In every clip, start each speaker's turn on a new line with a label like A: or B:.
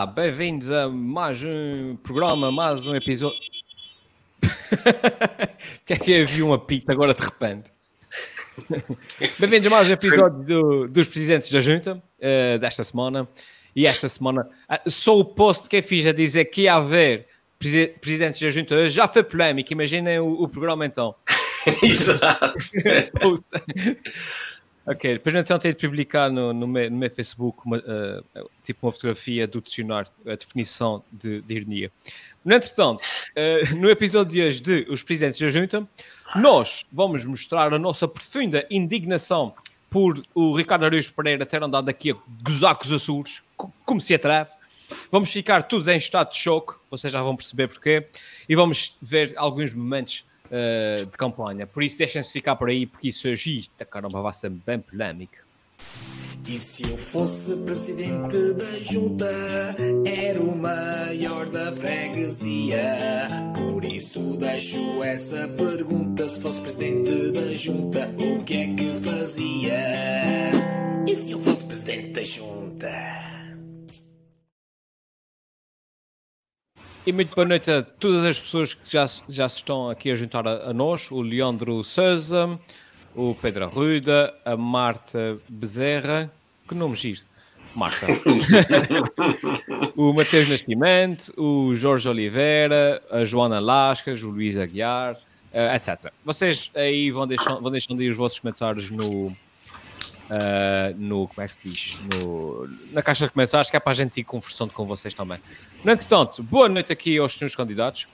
A: Olá, bem-vindos a mais um programa, mais um episódio. que é que havia um apito agora de repente? bem-vindos a mais um episódio do, dos Presidentes da Junta uh, desta semana. E esta semana, uh, só o post que eu fiz a dizer que ia haver Presidentes da Junta já foi polémico. Imaginem o, o programa então.
B: Exato.
A: Ok, depois então tenho de publicar no, no, meu, no meu Facebook uma, uh, tipo uma fotografia do dicionário, a definição de, de ironia. No entretanto, uh, no episódio de hoje de Os Presidentes da Junta, nós vamos mostrar a nossa profunda indignação por o Ricardo Araújo Pereira ter andado aqui a gozar com os Açores, como se atreve. Vamos ficar todos em estado de choque, vocês já vão perceber porquê, e vamos ver alguns momentos uh, de campanha. Por isso, deixem-se ficar por aí, porque isso hoje, isto, caramba, vai ser bem polémico.
C: E se eu fosse presidente da junta, era o maior da freguesia. Por isso deixo essa pergunta: se fosse presidente da junta, o que é que fazia? E se eu fosse presidente da junta?
A: E muito boa noite a todas as pessoas que já, já se estão aqui a juntar a, a nós, o Leandro Souza, o Pedro Arruda, a Marta Bezerra, que nome giro, Marta, o Mateus Nascimento, o Jorge Oliveira, a Joana Lascas, o Luís Aguiar, uh, etc. Vocês aí vão deixando, vão deixando aí os vossos comentários no, uh, no, como é que se diz? No, na caixa de comentários, que é para a gente ir conversando com vocês também. No entretanto, boa noite aqui aos senhores candidatos.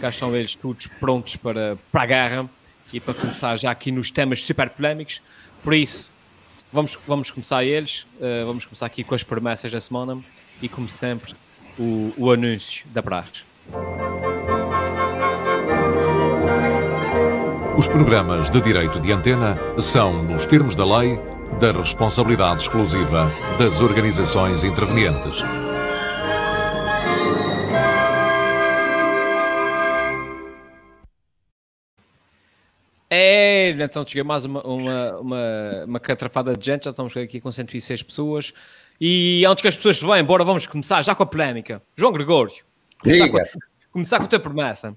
A: Cá estão eles todos prontos para, para a guerra e para começar já aqui nos temas super polémicos. Por isso, vamos, vamos começar eles. Uh, vamos começar aqui com as promessas da semana e, como sempre, o, o anúncio da praxe.
D: Os programas de direito de antena são, nos termos da lei, da responsabilidade exclusiva das organizações intervenientes.
A: É, então cheguei mais uma, uma, uma, uma catrafada de gente, já estamos aqui com 106 pessoas. E antes que as pessoas se vão embora, vamos começar já com a polémica. João Gregório, começar, com a, começar com a tua promessa.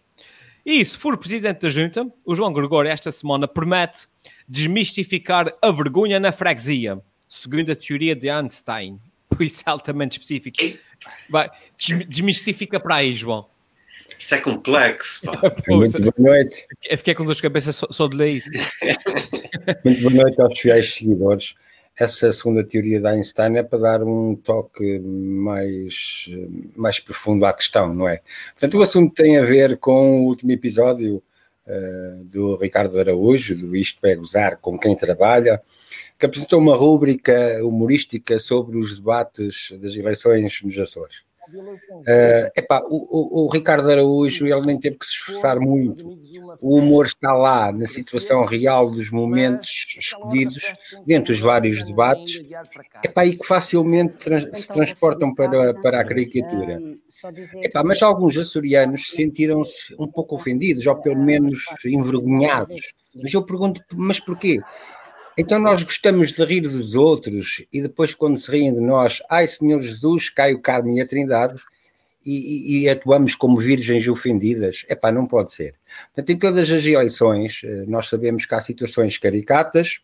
A: E se for presidente da junta, o João Gregório esta semana promete desmistificar a vergonha na freguesia, segundo a teoria de Einstein. Por isso é altamente específico. Vai, desmistifica para aí, João.
B: Isso é complexo, pá.
E: Muito boa noite.
A: Eu fiquei com duas cabeças só, só de ler isso.
E: Muito boa noite aos fiéis seguidores. Essa segunda teoria da Einstein é para dar um toque mais, mais profundo à questão, não é? Portanto, o assunto tem a ver com o último episódio uh, do Ricardo Araújo, do Isto é Gozar com Quem Trabalha, que apresentou uma rúbrica humorística sobre os debates das eleições nos Açores. Uh, epá, o, o, o, Ricardo Araújo ele nem teve que se esforçar muito. O humor está lá na situação real dos momentos escolhidos dentro dos vários debates epá, e que facilmente trans, se transportam para, para a caricatura. Epá, mas alguns açorianos sentiram-se um pouco ofendidos ou pelo menos envergonhados. Mas eu pergunto, mas porquê? Então nós gostamos de rir dos outros e depois, quando se riem de nós, ai Senhor Jesus, cai o Carmo e a Trindade e, e, e atuamos como virgens ofendidas. É pá, não pode ser. Portanto, em todas as eleições, eh, nós sabemos que há situações caricatas,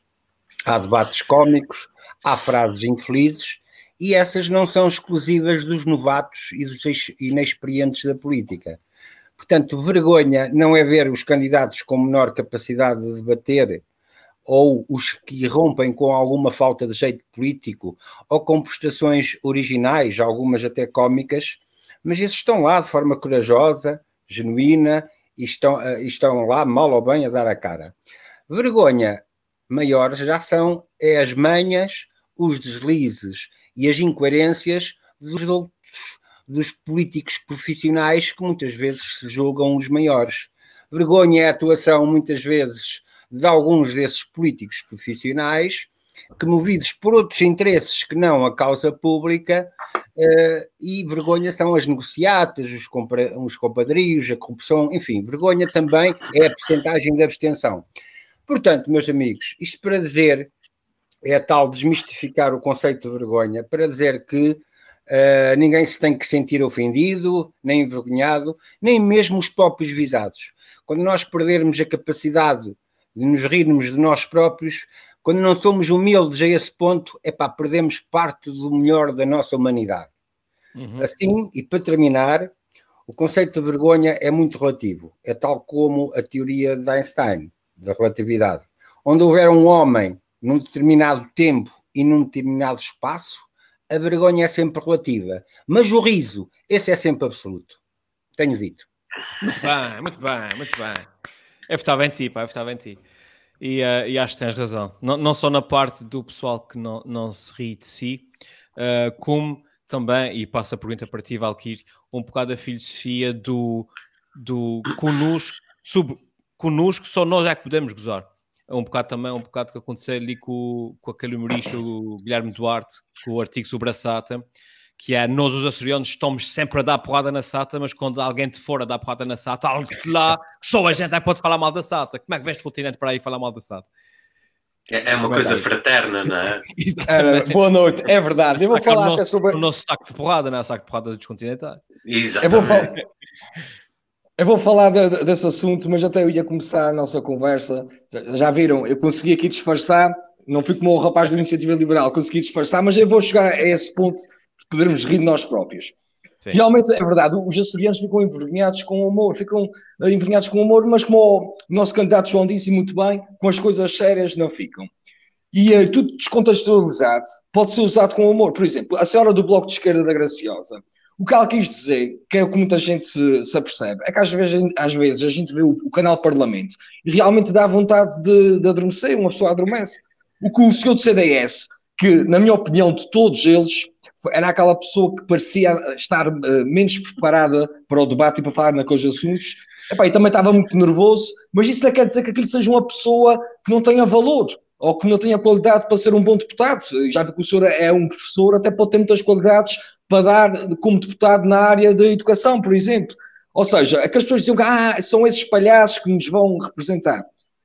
E: há debates cómicos, há frases infelizes e essas não são exclusivas dos novatos e dos inexperientes da política. Portanto, vergonha não é ver os candidatos com menor capacidade de debater ou os que rompem com alguma falta de jeito político, ou com prestações originais, algumas até cómicas, mas esses estão lá de forma corajosa, genuína, e estão, eh, estão lá, mal ou bem, a dar a cara. Vergonha maior já são é as manhas, os deslizes e as incoerências dos outros, dos políticos profissionais que muitas vezes se julgam os maiores. Vergonha é a atuação, muitas vezes, de alguns desses políticos profissionais que, movidos por outros interesses que não a causa pública, uh, e vergonha são as negociatas, os, os compadrios, a corrupção, enfim, vergonha também é a percentagem de abstenção. Portanto, meus amigos, isto para dizer, é tal desmistificar o conceito de vergonha, para dizer que Uh, ninguém se tem que sentir ofendido, nem envergonhado, nem mesmo os próprios visados. Quando nós perdermos a capacidade de nos rirmos de nós próprios, quando não somos humildes a esse ponto, é pá, perdemos parte do melhor da nossa humanidade. Uhum. Assim, e para terminar, o conceito de vergonha é muito relativo. É tal como a teoria de Einstein, da relatividade. Onde houver um homem num determinado tempo e num determinado espaço, a vergonha é sempre relativa, mas o riso, esse é sempre absoluto. Tenho dito.
A: Muito bem, muito bem, muito bem. Eu votava em ti, pá, eu votava em ti. E, uh, e acho que tens razão. Não, não só na parte do pessoal que não, não se ri de si, uh, como também, e passa a pergunta para ti, Valkyrie, um bocado a filosofia do, do conosco, sub, conosco só nós é que podemos gozar é um bocado também, um bocado que aconteceu ali com, com aquele humorista, o Guilherme Duarte, com o artigo sobre a SATA, que é nós os açorianos estamos sempre a dar porrada na SATA, mas quando alguém de fora dá porrada na SATA, algo de lá, só a gente é pode falar mal da SATA. Como é que vens do continente para aí falar mal da SATA?
B: É, é uma coisa fraterna, não é?
F: boa noite, é verdade. Eu vou falar
A: até
F: sobre.
A: O nosso saco de porrada, não é? O saco de porrada dos continentais.
B: Exatamente. Eu vou falar...
F: Eu vou falar de, desse assunto, mas até eu ia começar a nossa conversa. Já viram, eu consegui aqui disfarçar, não fui como o rapaz da Iniciativa Liberal, consegui disfarçar, mas eu vou chegar a esse ponto de podermos rir de nós próprios. Sim. Realmente é verdade, os açorianos ficam envergonhados com o humor, ficam eh, envergonhados com o humor, mas como o nosso candidato João disse muito bem, com as coisas sérias não ficam. E uh, tudo descontextualizado pode ser usado com humor. Por exemplo, a senhora do Bloco de Esquerda da Graciosa o que ela quis dizer, que é o que muita gente se, se apercebe, é que às vezes, às vezes a gente vê o, o canal Parlamento e realmente dá vontade de, de adormecer, uma pessoa adormece. O que o senhor do CDS, que na minha opinião de todos eles, era aquela pessoa que parecia estar uh, menos preparada para o debate e para falar naqueles assuntos, Epá, e também estava muito nervoso, mas isso não quer dizer que aquilo seja uma pessoa que não tenha valor ou que não tenha qualidade para ser um bom deputado. Já vi que o senhor é um professor, até pode ter muitas qualidades para dar como deputado na área da educação, por exemplo. Ou seja, aquelas pessoas diziam que ah, são esses palhaços que nos vão representar.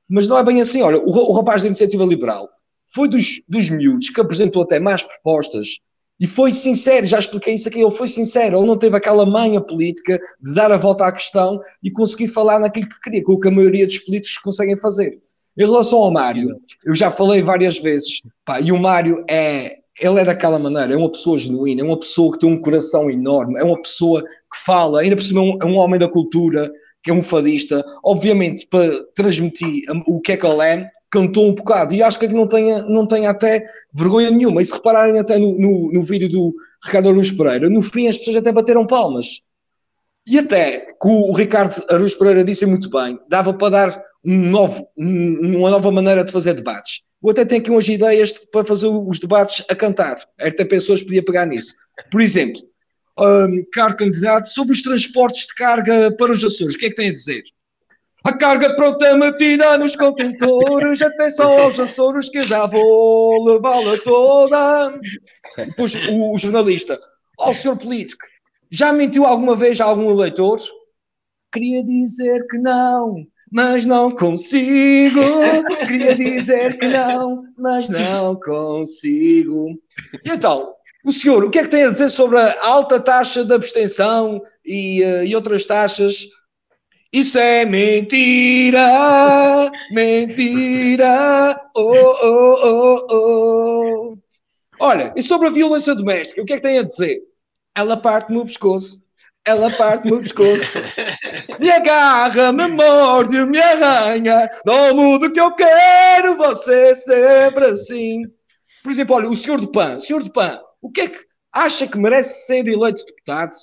F: Mas não é bem assim. Olha, o, o rapaz da Iniciativa Liberal foi dos, dos miúdos que apresentou até mais propostas e foi sincero, já expliquei isso aqui, ele foi sincero, ele não teve aquela manha política de dar a volta à questão e conseguir falar naquilo que queria, com o que a maioria dos políticos conseguem fazer. Em relação ao Mário, eu já falei várias vezes, pá, e o Mário é, ele é daquela maneira, é uma pessoa genuína, é uma pessoa que tem um coração enorme, é uma pessoa que fala, ainda por cima é um, é um homem da cultura, que é um fadista, obviamente para transmitir o que é que ele é, cantou um bocado, e acho que não tenha, não tenha até vergonha nenhuma, e se repararem até no, no, no vídeo do Ricardo Aruz Pereira, no fim as pessoas até bateram palmas, e até, que o Ricardo Aruz Pereira disse muito bem, dava para dar um novo, um, uma nova maneira de fazer debates ou até tem aqui umas ideias para fazer os debates a cantar. Até pessoas podia pegar nisso. Por exemplo, um, caro candidato, sobre os transportes de carga para os Açores, o que é que tem a dizer? A carga pronta é metida nos contentores, atenção aos Açores que eu já vou levá-la toda. Depois o, o jornalista, ó oh, senhor político, já mentiu alguma vez a algum eleitor? Queria dizer que não, mas não consigo. Queria dizer que não, mas não consigo. E então, o senhor, o que é que tem a dizer sobre a alta taxa de abstenção e, uh, e outras taxas? Isso é mentira, mentira, oh, oh, oh, oh. Olha, e sobre a violência doméstica, o que é que tem a dizer? Ela parte-me o pescoço ela parte-me o pescoço, me agarra, me morde, me arranha, não mudo que eu quero, você sempre assim. Por exemplo, olha, o senhor do PAN, senhor do PAN, o que é que acha que merece ser eleito deputado?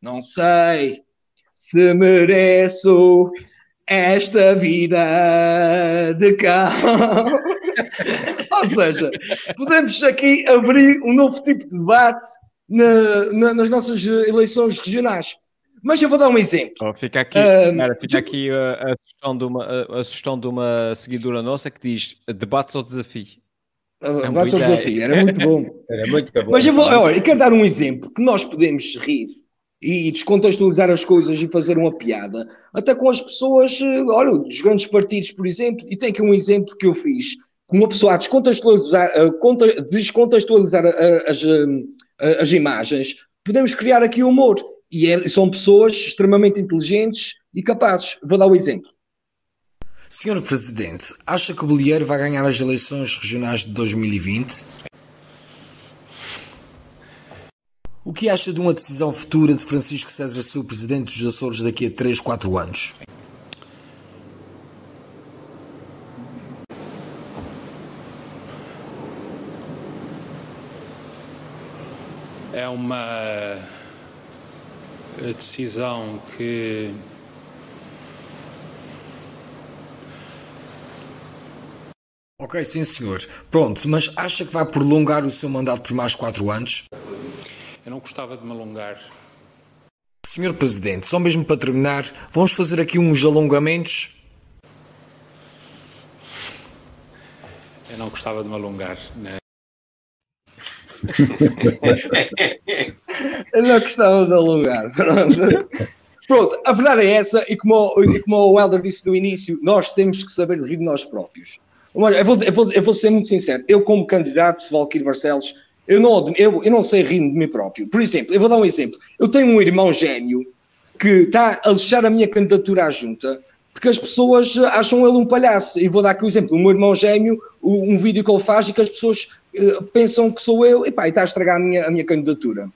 F: Não sei se mereço esta vida de cá. Ou seja, podemos aqui abrir um novo tipo de debate na, na, nas nossas eleições regionais. Mas eu vou dar um exemplo.
A: Oh, fica aqui, uh, fica aqui a, a, sugestão de uma, a, a, sugestão de uma seguidora nossa que diz debates ou desafio.
F: É debates ou desafio, era muito bom. era muito bom. Mas eu, vou, olha, eu quero dar um exemplo que nós podemos rir e descontextualizar as coisas e fazer uma piada, até com as pessoas, olha, dos grandes partidos, por exemplo, e tem aqui um exemplo que eu fiz, com uma pessoa a descontextualizar, a descontextualizar as, uh, as imagens, podemos criar aqui humor. E é, são pessoas extremamente inteligentes e capazes. Vou dar o um exemplo.
C: Senhor Presidente, acha que o Bolieiro vai ganhar as eleições regionais de 2020? O que acha de uma decisão futura de Francisco César ser o Presidente dos Açores daqui a 3, 4 anos?
G: É uma decisão que
C: Ok, sim senhor. Pronto, mas acha que vai prolongar o seu mandato por mais quatro anos?
G: Eu não gostava de me alongar.
C: Senhor Presidente, só mesmo para terminar, vamos fazer aqui uns alongamentos?
G: Eu não gostava de me alongar, né?
F: Eu não gostava de alongar. Pronto. Pronto, a verdade é essa, e como, e como o Helder disse no início, nós temos que saber rir de nós próprios. Eu vou, eu, vou, eu vou ser muito sincero, eu como candidato, Valquírio Barcelos, eu não, eu, eu não sei rir de mim próprio. Por exemplo, eu vou dar um exemplo. Eu tenho um irmão gêmeo que está a deixar a minha candidatura à junta porque as pessoas acham ele um palhaço. E vou dar aqui um exemplo. O meu irmão gêmeo, um vídeo que ele faz e que as pessoas uh, pensam que sou eu, e pá, e está a estragar a minha, a minha candidatura.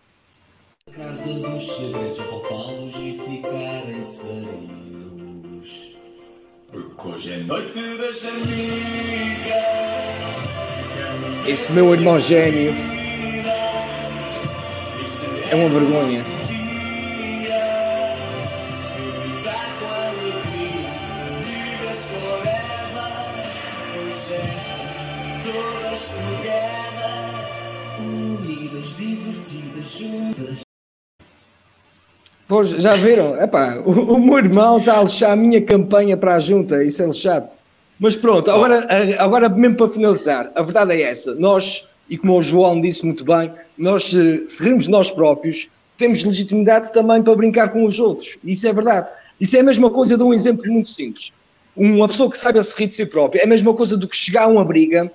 F: Casa dos segredos, e ficarem. Porque hoje é noite das amigas. Esse meu irmão gêmeo é uma vergonha. Pois, já viram? Epá, o, o meu irmão está a lixar a minha campanha para a junta, isso é lixado. Mas pronto, agora, agora mesmo para finalizar, a verdade é essa. Nós, e como o João disse muito bem, nós, se rirmos de nós próprios, temos legitimidade também para brincar com os outros. Isso é verdade. Isso é a mesma coisa de um exemplo muito simples. Uma pessoa que saiba se rir de si própria é a mesma coisa do que chegar a uma briga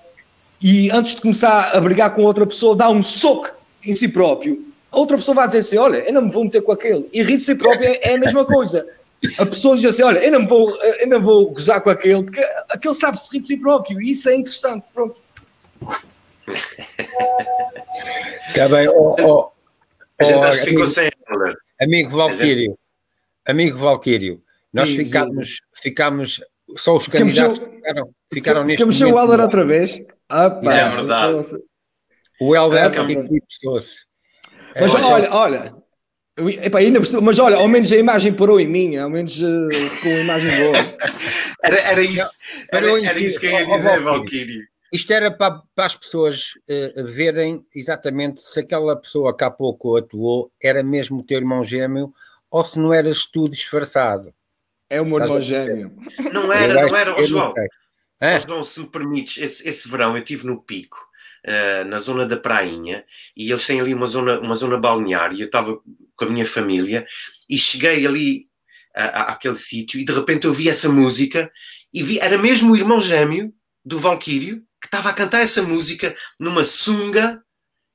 F: e antes de começar a brigar com outra pessoa, dá um soco em si próprio. A outra pessoa vai dizer assim: Olha, eu não me vou meter com aquele. E rir de si própria é a mesma coisa. A pessoa diz assim: Olha, eu não vou, eu não vou gozar com aquele, porque aquele sabe se rir de si próprio. E isso é interessante. Pronto.
E: Está bem. Oh, oh, oh, amigo, sem... amigo Valquírio, amigo Valquírio, nós sim, ficámos, sim. ficámos, só os candidatos ficamos, ficaram, ficaram neste
F: ficamos momento. Ficamos o Helder outra vez.
B: Ah, é verdade.
E: O Helder é, eclipsou-se.
F: Mas olha, olha, Epá, ainda, mas olha, ao menos a imagem parou em mim, ao menos uh, com a imagem boa.
B: era, era, isso, era, era, isso que eu ia dizer, Valkyrie.
E: Isto era para, para as pessoas uh, verem exatamente se aquela pessoa que há pouco atuou era mesmo o teu irmão gêmeo ou se não eras tu disfarçado.
F: É o meu irmão gêmeo.
B: Não era, não era. Oh, João, oh, João, se me permites, esse, esse verão eu estive no pico uh, na zona da Prainha, e eles têm ali uma zona, uma zona balneária, eu estava com a minha família, e cheguei ali àquele sítio, e de repente eu vi essa música, e vi, era mesmo o irmão gêmeo do Valquírio, que estava a cantar essa música numa sunga,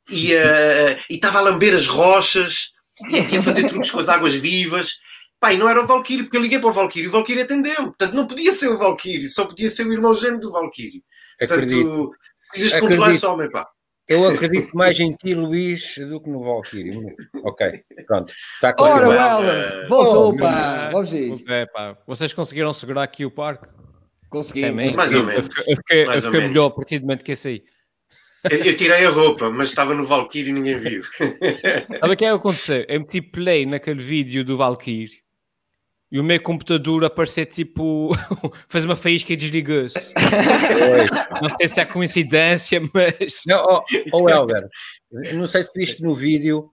B: e uh, estava a lamber as rochas, e a fazer truques com as águas vivas, Pai, não era o Valkyrie, porque eu liguei para o Valkyrie e o Valkyrie atendeu. Portanto, não podia ser o Valkyrie, só podia ser o irmão gêmeo do Valkyrie. Portanto, Precisas controlar esse homem, pá.
E: Eu acredito mais em ti, Luís, do que no Valkyrie. Ok, pronto.
F: Está. Ora, Helder, voltou, oh, pá. Vamos a isso.
A: pá. Vocês conseguiram segurar aqui o parque?
F: Conseguimos.
B: É mais ou menos.
A: Eu fiquei, eu fiquei melhor a partir do momento que esse aí.
B: Eu, eu, tirei a roupa, mas estava no Valkyrie e ninguém viu.
A: Sabe o que é que aconteceu? Eu meti play naquele vídeo do Valkyrie e o meu computador aparecer tipo fez uma faísca e desligou-se. não sei se é coincidência, mas.
E: Não, oh, oh Helder, não sei se viste no vídeo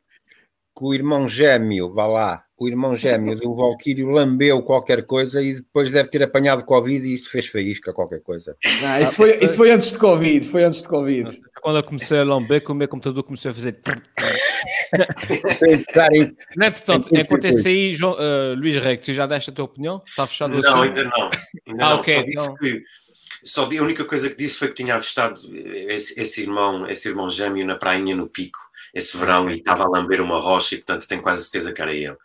E: que o irmão gêmeo, vá lá, o irmão gêmeo do Valquírio lambeu qualquer coisa e depois deve ter apanhado Covid e isso fez faísca, qualquer coisa.
F: Ah, isso, foi, isso foi antes de Covid, foi antes de Covid.
A: Quando eu comecei a lamber, que o meu computador começou a fazer. não, portanto, enquanto esse aí, João, uh, Luís Rei, tu já deste a tua opinião? Está fechado
B: o Não, ainda não. Ainda ah, não. Okay, só disse então... que só a única coisa que disse foi que tinha avistado esse, esse irmão, esse irmão gêmeo na prainha no pico esse verão e estava a lamber uma rocha e, portanto, tenho quase certeza que era ele.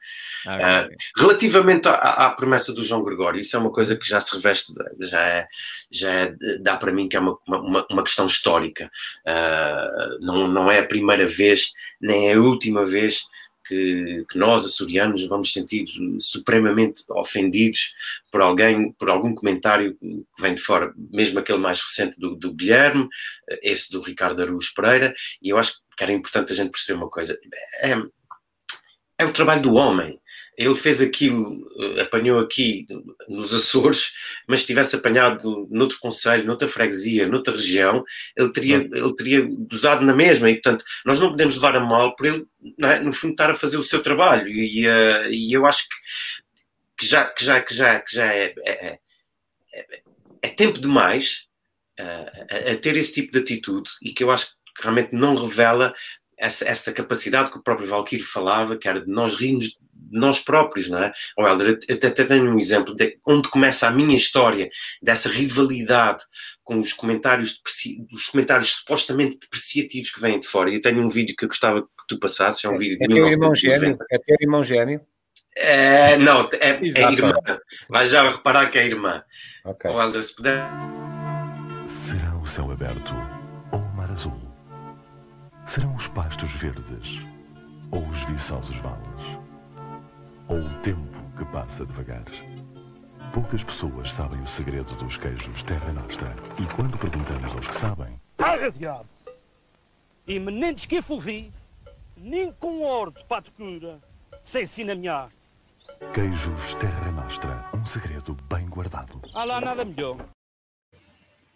B: Ah, uh, relativamente à, à, promessa do João Gregório, isso é uma coisa que já se reveste, já, é, já é, dá para mim que é uma, uma, uma questão histórica. Uh, não, não é a primeira vez, nem é a última vez que, que, nós, açorianos, vamos sentir supremamente ofendidos por alguém, por algum comentário que vem de fora, mesmo aquele mais recente do, do Guilherme, esse do Ricardo Aruz Pereira, e eu acho que era importante a gente perceber uma coisa. É, é o trabalho do homem. Ele fez aquilo, eh, apanhou aqui nos Açores, mas se tivesse apanhado noutro conselho, noutra freguesia, noutra região, ele teria, ele teria gozado na mesma. E, portanto, nós não podemos levar a mal por ele, é? no fundo, estar a fazer o seu trabalho. E, uh, e eu acho que, que, já, que, já, que, já, que já é, é, é, é tempo demais uh, a, a ter esse tipo de atitude e que eu acho que realmente não revela essa, essa capacidade que o próprio Valkyrie falava, que era de nós rirmos de nós próprios, não é? Oh, Helder, eu até tenho um exemplo de onde começa a minha história dessa rivalidade com os comentários, os comentários supostamente depreciativos que vêm de fora. Eu tenho um vídeo que eu gostava que tu passasses, é um vídeo
E: é, de é 1990. É teu irmão gêmeo?
B: É, não, é, é irmã. Vais já reparar que é irmã. Ok. Oh, Helder, se puder...
H: Será o céu aberto ou o mar azul? Serão os pastos verdes ou os viçosos vales? Ou o tempo que passa devagar? Poucas pessoas sabem o segredo dos queijos Terra Nostra. E quando perguntamos aos que sabem...
I: Paga, diabo! E meninos que fulvi, nem com ouro de pato cura, sem se minha arte.
H: Queijos Terra Nostra, um segredo bem guardado.
I: Há lá nada melhor.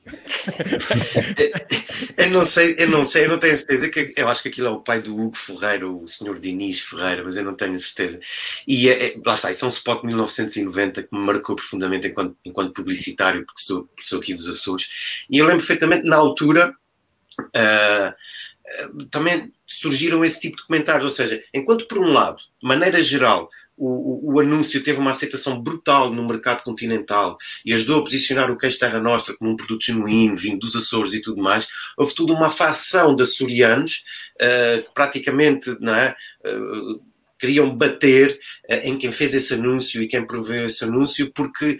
B: eu não sei, eu não sei, eu não tenho certeza que eu acho que aquilo é o pai do Hugo Ferreira, o senhor Diniz Ferreira, mas eu não tenho certeza. E é, é, lá está, isso é um spot de 1990 que me marcou profundamente enquanto, enquanto publicitário, porque sou, sou aqui dos Açores. E eu lembro perfeitamente na altura. Uh, também surgiram esse tipo de comentários, ou seja, enquanto por um lado, de maneira geral, o, o, anúncio teve uma aceitação brutal no mercado continental e ajudou a posicionar o queijo Terra Nostra como um produto genuíno, vindo dos Açores e tudo mais, houve toda uma facção de açorianos uh, que praticamente não é, uh, queriam bater uh, em quem fez esse anúncio e quem proveu esse anúncio, porque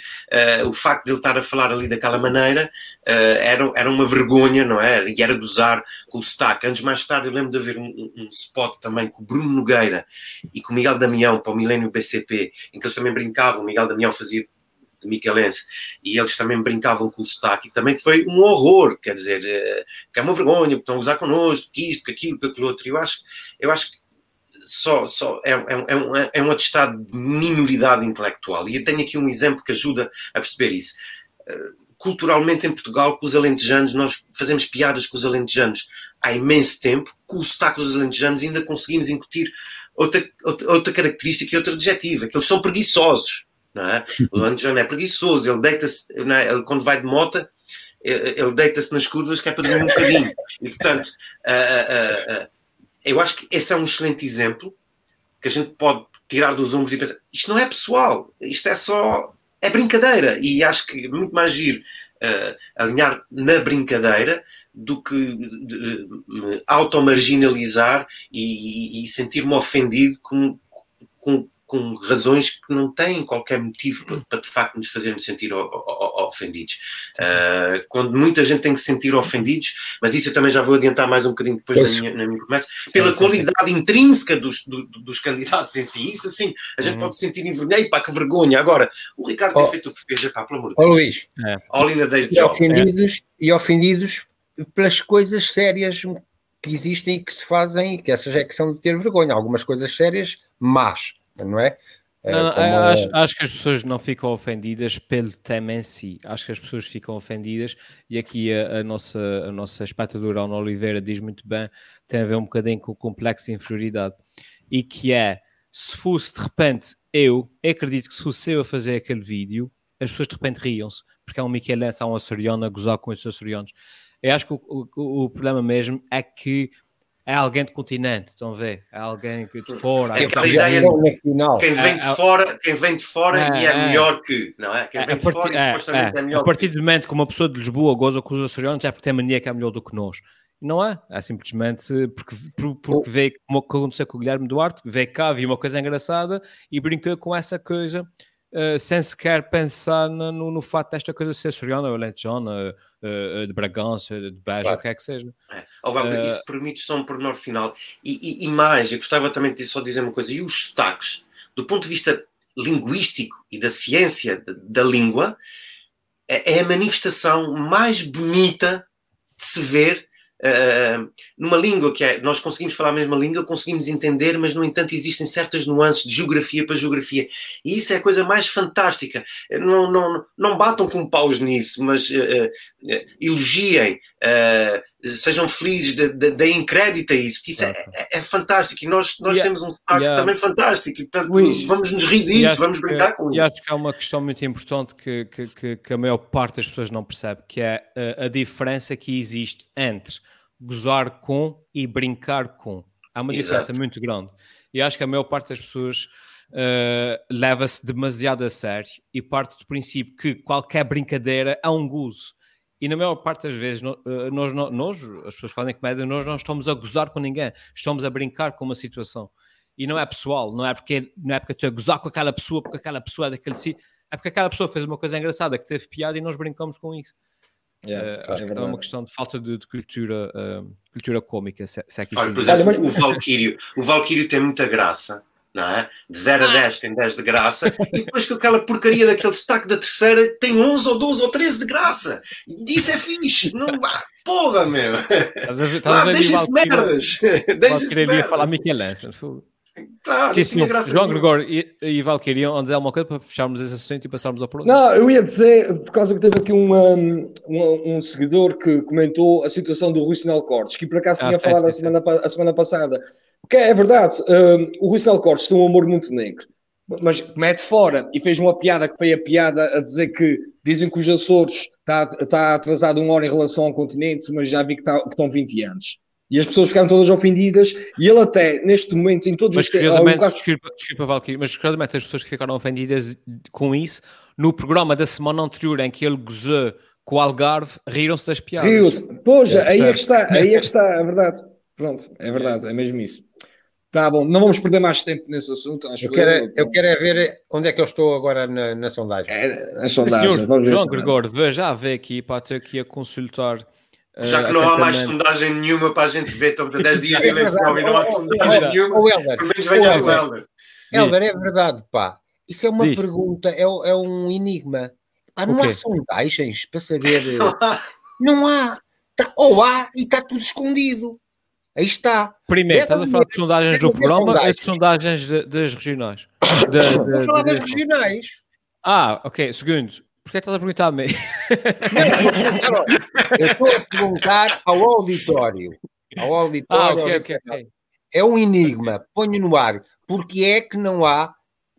B: uh, o facto de ele estar a falar ali daquela maneira uh, era, era uma vergonha, não é? E era gozar com o sotaque. Antes, mais tarde, eu lembro de haver um, um, spot também com o Bruno Nogueira e com o Miguel Damião para o Milênio BCP, em que eles também brincavam. O Miguel Damião fazia de Michelense, e eles também brincavam com o sotaque, e também foi um horror, quer dizer, que é uma vergonha, estão a usar connosco, que isto, que aquilo, que aquilo outro. Eu acho, eu acho que só, só é, é, é, um, é um atestado de minoridade intelectual. E eu tenho aqui um exemplo que ajuda a perceber isso. Eh, culturalmente em Portugal, com os alentejanos, nós fazemos piadas com os alentejanos há imenso tempo, com o sotaque dos alentejanos ainda conseguimos incutir outra, outra, outra característica e outra adjetiva, que eles são preguiçosos. Não é? O alentejano é preguiçoso, ele deita-se, é? quando vai de moto, ele deita-se nas curvas que é para dormir um bocadinho. E, portanto, uh, uh, eu acho que esse é um excelente exemplo que a gente pode tirar dos ombros e pensar: isto não é pessoal, isto é só. é brincadeira. E acho que é muito mais giro uh, alinhar na brincadeira do que me auto-marginalizar e, e, sentir-me ofendido com, com, com razões que não têm qualquer motivo para, para de facto nos fazermos sentir ofendidos. Uh, quando muita gente tem que se sentir ofendidos, mas isso eu também já vou adiantar mais um bocadinho depois na minha, na minha promessa, pela qualidade intrínseca dos, do, dos candidatos em si. Isso assim, a gente uhum. pode se sentir envergonhado, pá, que vergonha. Agora, o Ricardo oh. tem feito o que fez, pá, pelo amor de
E: Deus. Oh, Luís,
B: é. All in a day's
E: e, ofendidos, é. e ofendidos pelas coisas sérias que existem e que se fazem, e que essas é que são de ter vergonha. Algumas coisas sérias, mas não é?
A: É não, como... acho, acho, que as pessoas não ficam ofendidas pelo tema em si. Acho que as pessoas ficam ofendidas, e aqui a, a nossa, a nossa espectadora Ana Oliveira diz muito bem, tem a ver um bocadinho com o complexo de inferioridade. E que é, se fosse de repente eu, eu acredito que se fosse eu a fazer aquele vídeo, as pessoas de repente riam-se, porque é um Michelense, há um açoriano a gozar com esses açorianos. Eu acho que o, o, o problema mesmo é que é alguém do continente, estão a ver? É alguém que de fora.
B: É aquela ideia de quem vem de é, é, fora, quem vem de fora é, e é, é, melhor que, não é? Quem vem de fora e supostamente é, melhor
A: A partir do momento que uma pessoa de Lisboa goza com os açorianos é porque tem mania que é melhor do que nós. Não é, é simplesmente porque, porque vê como aconteceu com o Guilherme Duarte, vê cá, viu uma coisa engraçada e brincou com essa coisa uh, sem sequer pensar no, no, facto desta coisa ser Soriana, ou Lentejona, uh, de Bragança, de Beja, claro. o que é que seja. É.
B: Uh, isso permite só um pormenor final. E, e, e, mais, eu gostava também de só dizer uma coisa, e os sotaques, do ponto de vista linguístico e da ciência da, da língua, é, é a manifestação mais bonita de se ver Numa língua que é, nós conseguimos falar a mesma língua, conseguimos entender, mas no entanto existem certas nuances de geografia para geografia, e isso é a coisa mais fantástica. Não, não, não batam com paus nisso, mas uh, uh, elogiem, sejam felizes, deem crédito a isso, porque isso é, é, é, fantástico e nós, nós yeah, temos um sotaque yeah. também fantástico, e portanto Luís, vamos nos rir disso, vamos brincar com
A: e isso. E acho que há uma questão muito importante que, que, que, que a maior parte das pessoas não percebe, que é a, a diferença que existe entre gozar com e brincar com. Há uma Exato. diferença muito grande. E acho que a maior parte das pessoas uh, leva-se demasiado a sério e parte do princípio que qualquer brincadeira é um gozo. E na maior parte das vezes, eh, nós, nós, nós, as pessoas que fazem comédia, nós não estamos a gozar com ninguém, estamos a brincar com uma situação. E não é pessoal, não é porque, não é porque estou a gozar com aquela pessoa, porque aquela pessoa é daquele sítio, é porque aquela pessoa fez uma coisa engraçada que teve piada e nós brincamos com isso. Yeah, uh, acho é que é uma questão de falta de, de cultura, uh, cultura cómica. Se, se é
B: Olha, por exemplo, o Valkyrio, o Valkyrio tem muita graça, não é? De 0 a 10 ah. tem 10 de graça, e depois que aquela porcaria daquele destaque da terceira tem 11 ou 12 ou 13 de graça. Isso é fixe, não vá, porra, meu. Ah, deixa-se merdas. Deixa-se merdas.
A: falar Michelangelo. Claro, sim, sim. João Gregório e, e Valkyrie, onde dizer alguma coisa para fecharmos esse assunto e passarmos ao próximo?
F: Não, eu ia dizer, por causa que teve aqui uma, um, um seguidor que comentou a situação do Rui Sinal Cortes, que por acaso ah, tinha falado a, semana, a semana passada. Porque é verdade, um, o Rui Sinal Cortes tem um amor muito negro, mas mete fora e fez uma piada que foi a piada a dizer que dizem que os Açores está, está atrasado uma hora em relação ao continente, mas já vi que, está, que estão 20 anos. E as pessoas ficaram todas ofendidas, e ele até, neste momento, em todos
A: mas, os... Curiosamente, caso... desculpa, desculpa Valkyrie, mas curiosamente as pessoas que ficaram ofendidas com isso, no programa da semana anterior em que ele gozou com o Algarve, riram-se das piadas.
F: Riram-se. Pois, é, aí é que está, aí é que está, é verdade. Pronto, é verdade, é mesmo isso. Tá bom, não vamos perder mais tempo nesse assunto.
E: eu, quero, eu, eu quero é ver onde é que eu estou agora na, na sondagem.
F: É, as sondagens.
A: Senhor, João Gregório, veja ver aqui para ter aqui a consultar
B: já que não há mais sondagem nenhuma para a gente ver, estamos a 10 dias de eleição e não há sondagem nenhuma, pelo menos venha o Helder.
E: Helder, é verdade, pá. Isso é uma Diz. pergunta, é, é um enigma. Pá, não há sondagens para saber. não há. Tá, ou há e está tudo escondido. Aí está.
A: Primeiro, estás a falar de sondagens do programa ou de sondagens das regionais?
E: Vou falar das regionais.
A: Ah, ok. Segundo, Porquê é que estás a perguntar a mim?
E: eu estou a perguntar ao auditório. Ao auditório. Ah, okay, okay, okay. É um enigma. Ponho no ar. Porque é que não há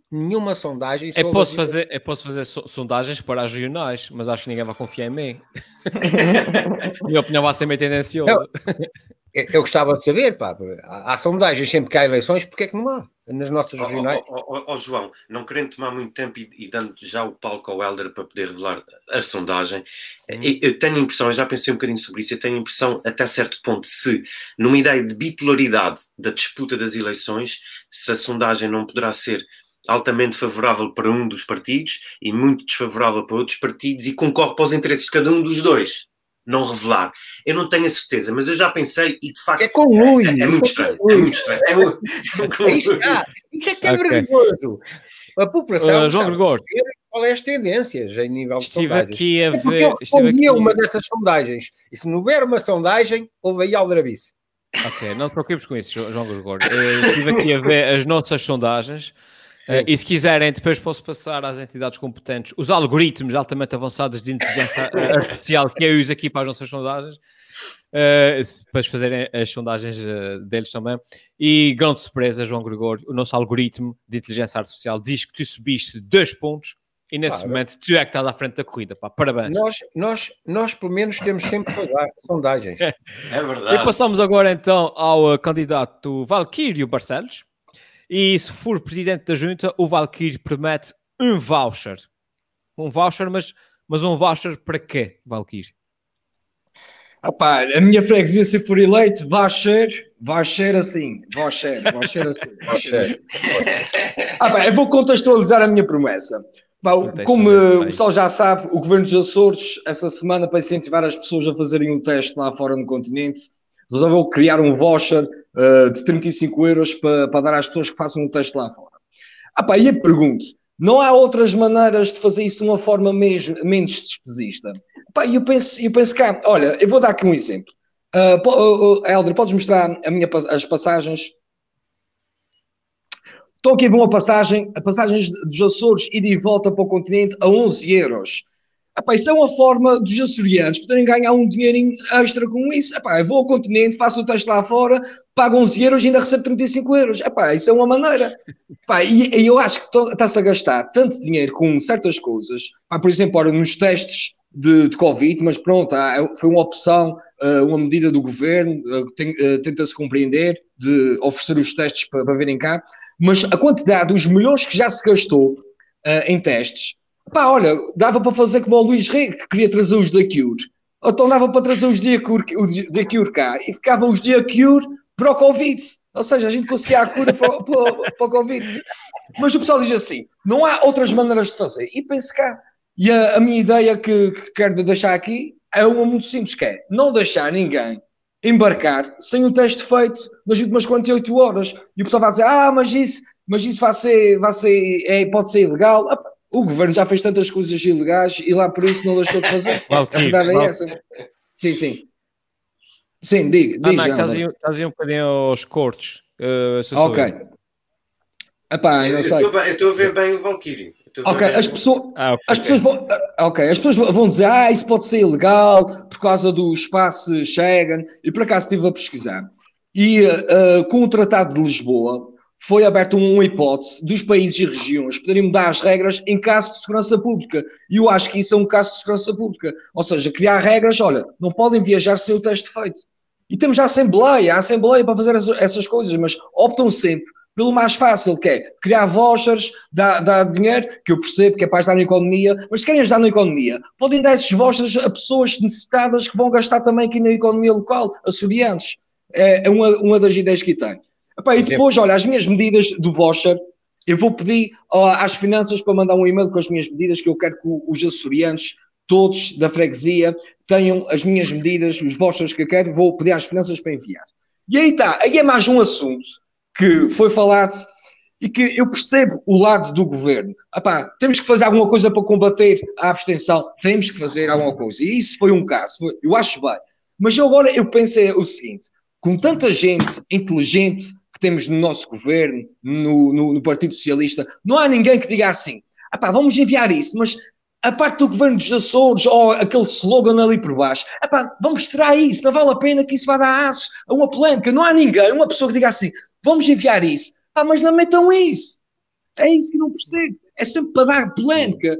E: nenhuma sondagem.
A: Eu posso, fazer, eu posso fazer sondagens para as regionais, mas acho que ninguém vai confiar em mim. Minha opinião vai ser meio tendenciosa.
E: Eu gostava de saber, pá, há, sondagens sempre que há eleições, porque é que não há nas nossas regionais?
B: Ó oh, oh, oh, João, não querendo tomar muito tempo e, e, dando já o palco ao Helder para poder revelar a sondagem, eu, eu, tenho a impressão, eu já pensei um bocadinho sobre isso, eu tenho a impressão, até certo ponto, se numa ideia de bipolaridade da disputa das eleições, se a sondagem não poderá ser altamente favorável para um dos partidos e muito desfavorável para outros partidos e concorre para os interesses de cada um dos dois não revelar. Eu não tenho a certeza, mas eu já pensei e de facto.
E: É com Luís.
B: É, é, é, muito estranho. É muito estranho. É muito,
E: é Isso, isso é que é okay. vergonhoso. A população.
A: Uh, João Gregório.
E: Qual é as tendências em nível de
A: estive
E: sondagens?
A: Aqui a
E: ver,
A: é porque eu
E: respondi a uma dessas sondagens. E se não houver uma sondagem, houve aí aldrabice.
A: Ok, não te preocupes com isso, João Gregório. Eu estive aqui a ver as nossas sondagens. Uh, e se quiserem, depois posso passar às entidades competentes os algoritmos altamente avançados de inteligência artificial que eu uso aqui para as nossas sondagens, uh, para fazerem as sondagens uh, deles também. E, grande surpresa, João Gregório, o nosso algoritmo de inteligência artificial diz que tu subiste dois pontos e nesse ah, momento tu é que estás à frente da corrida. Pá. Parabéns.
E: Nós, nós, nós, pelo menos, temos sempre sondagens.
B: É, é verdade.
A: E passamos agora então ao candidato Valquírio Barcelos. E se for presidente da junta, o Valkyrie promete um voucher. Um voucher, mas, mas um voucher para quê, Valkyrie?
F: Epá, a minha freguesia, se for eleito, vai ser, vai ser assim, vai ser, vai ser assim. Vai ser assim. Ah, eu vou contextualizar a minha promessa. como o pessoal já sabe, o governo dos Açores, essa semana, para incentivar as pessoas a fazerem um teste lá fora no continente, resolveu criar um voucher uh, de 35 euros para, para dar às pessoas que façam um teste lá fora. Ah, pá, e eu pergunto: não há outras maneiras de fazer isso de uma forma mesmo, menos despesista? Pá, eu penso, eu penso cá, olha, eu vou dar aqui um exemplo. Uh, uh, podes mostrar a minha, as passagens? Estou aqui a ver uma passagem, a passagens dos Açores ida e volta para o continente a 11 euros. Epá, isso é uma forma dos açorianos poderem ganhar um dinheirinho extra com isso. Epá, vou ao continente, faço o teste lá fora, pago 11 euros e ainda recebo 35 euros. Epá, isso é uma maneira. Epá, e, e, eu acho que está-se a gastar tanto dinheiro com certas coisas. Epá, por exemplo, ora, nos testes de, de Covid, mas pronto, foi uma opção, eh, uma medida do governo, eh, tenta-se compreender, de oferecer os testes para, para virem cá. Mas a quantidade, os milhões que já se gastou em testes, Pá, olha, dava para fazer como o Luís Rei, que queria trazer os da Cure. Então dava para trazer os da Cure, da Cure cá e ficavam os da Cure para o Covid. Ou seja, a gente conseguia a cura para, para, para o Covid. Mas o pessoal diz assim: não há outras maneiras de fazer. E pense cá. E a, a minha ideia que, que quero deixar aqui é uma muito simples: que é não deixar ninguém embarcar sem o teste feito nas últimas 48 horas. E o pessoal vai dizer: ah, mas isso, mas isso vai ser, vai ser, é, pode ser ilegal. O governo já fez tantas coisas ilegais e lá por isso não deixou de fazer. a verdade é essa. Sim, sim. Sim, diga.
A: Ah, diga estás, aí, estás aí um bocadinho aos cortes. Uh,
F: ok. Epá, eu, sei.
B: eu estou a ver bem o Valkyrie.
F: Ok, as pessoas, ah, okay. as pessoas vão, ah, ok, as pessoas vão dizer, ah, isso pode ser ilegal por causa do espaço Schengen. E por acaso estive a pesquisar. E uh, com o Tratado de Lisboa, foi aberta uma hipótese dos países e regiões poderem mudar as regras em caso de segurança pública. E eu acho que isso é um caso de segurança pública. Ou seja, criar regras, olha, não podem viajar sem o teste feito. E temos a Assembleia, a Assembleia para fazer essas coisas, mas optam sempre pelo mais fácil, que é criar vouchers, dar, dar dinheiro, que eu percebo que é para ajudar na economia, mas se querem ajudar na economia, podem dar esses vouchers a pessoas necessitadas que vão gastar também aqui na economia local, açorianos. É, é uma, uma das ideias que tem. Epá, e depois, olha, as minhas medidas do voucher, eu vou pedir às finanças para mandar um e-mail com as minhas medidas, que eu quero que os açorianos, todos da freguesia, tenham as minhas medidas, os vouchers que eu quero, vou pedir às finanças para enviar. E aí está, aí é mais um assunto que foi falado e que eu percebo o lado do governo. Epá, temos que fazer alguma coisa para combater a abstenção, temos que fazer alguma coisa. E isso foi um caso, eu acho bem. Mas eu agora eu pensei o seguinte: com tanta gente inteligente que temos no nosso governo, no, no, no Partido Socialista, não há ninguém que diga assim, ah vamos enviar isso, mas a parte do governo dos Açores ou aquele slogan ali por baixo, vamos tirar isso, não vale a pena que isso vá dar aço a uma polémica. Não há ninguém, uma pessoa que diga assim, vamos enviar isso, ah, mas não metam isso. É isso que não percebo. É sempre para dar polémica.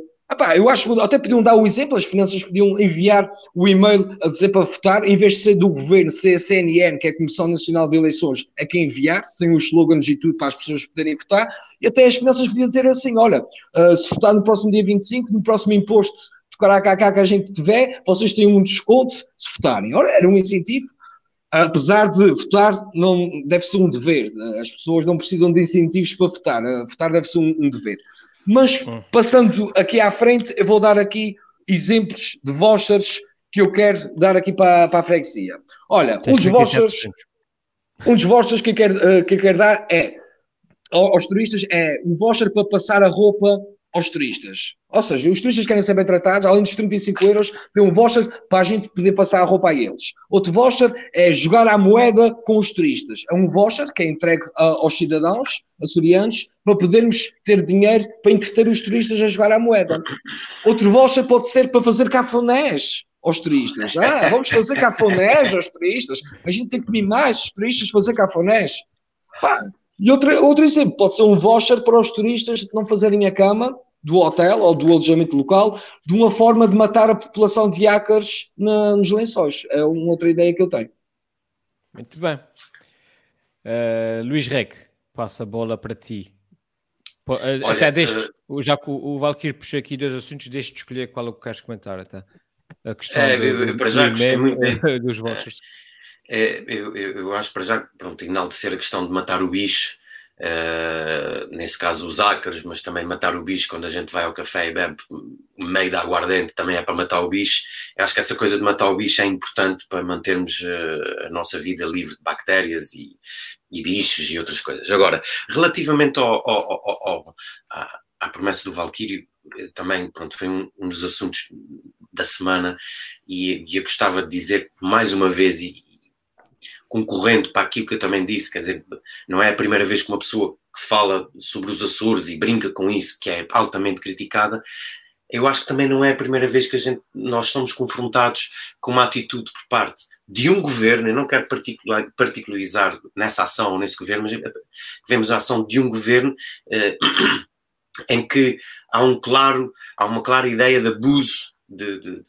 F: Eu acho que até podiam dar o exemplo, as finanças podiam enviar o e-mail a dizer para votar, em vez de ser do governo, ser a CNN, que é a Comissão Nacional de Eleições, é quem enviar, tem os slogans e tudo para as pessoas poderem votar, e até as finanças podiam dizer assim: olha, uh, se votar no próximo dia 25, no próximo imposto de Caracacá que a gente tiver, vocês têm um desconto se votarem. Olha, era um incentivo. Apesar de votar, não deve ser um dever. As pessoas não precisam de incentivos para votar. Uh, votar deve ser um, um dever. Mas hum. passando aqui à frente, eu vou dar aqui exemplos de vouchers que eu quero dar aqui para, para a freguesia. Olha, um dos vouchers, um dos vouchers que eu quero, uh, que eu quero dar é aos turistas é um voucher para passar a roupa aos turistas. Ou seja, os turistas querem ser bem tratados, além dos 35 euros, tem um voucher para a gente poder passar a roupa a eles. Outro voucher é jogar a moeda com os turistas. É um voucher que é entregue aos cidadãos açorianos para podermos ter dinheiro para entreter os turistas a jogar a moeda. Outro voucher pode ser para fazer cafonés aos turistas. Ah, vamos fazer cafonés aos turistas. A gente tem que mimar esses turistas fazer cafonés. Pá, e outro, outro exemplo, pode ser um voucher para os turistas não fazerem a cama do hotel ou do alojamento local de uma forma de matar a população de ácaros na, nos lençóis. É uma outra ideia que eu tenho.
A: Muito bem. Uh, Luís Rec, passa a bola para ti. Eh, Olha, até deste, uh... já que o, o Valkyrie puxou aqui dois assuntos, deixe de escolher qual é o que queres comentar. Até. a questão é,
B: eu, para já gostei muito
A: dos vouchers.
B: É, eu, eu, eu, acho para já, pronto, enaltecer a questão de matar o bicho, uh, nesse caso os ácaros, mas também matar o bicho quando a gente vai ao café e bebe meio da aguardente, também é para matar o bicho. Eu acho que essa coisa de matar o bicho é importante para mantermos uh, a nossa vida livre de bactérias e, e, bichos e outras coisas. Agora, relativamente ao, ao, ao, à, à, promessa do Valkyrie, eh, também pronto, foi um, um dos assuntos da semana e, e eu gostava de dizer mais uma vez e, concorrendo para aquilo que eu também disse, quer dizer, não é a primeira vez que uma pessoa que fala sobre os Açores e brinca com isso, que é altamente criticada, eu acho que também não é a primeira vez que a gente, nós somos confrontados com uma atitude por parte de um governo, eu não quero particularizar nessa ação ou nesse governo, mas vemos a ação de um governo eh, em que há um claro, há uma clara ideia de abuso de, de,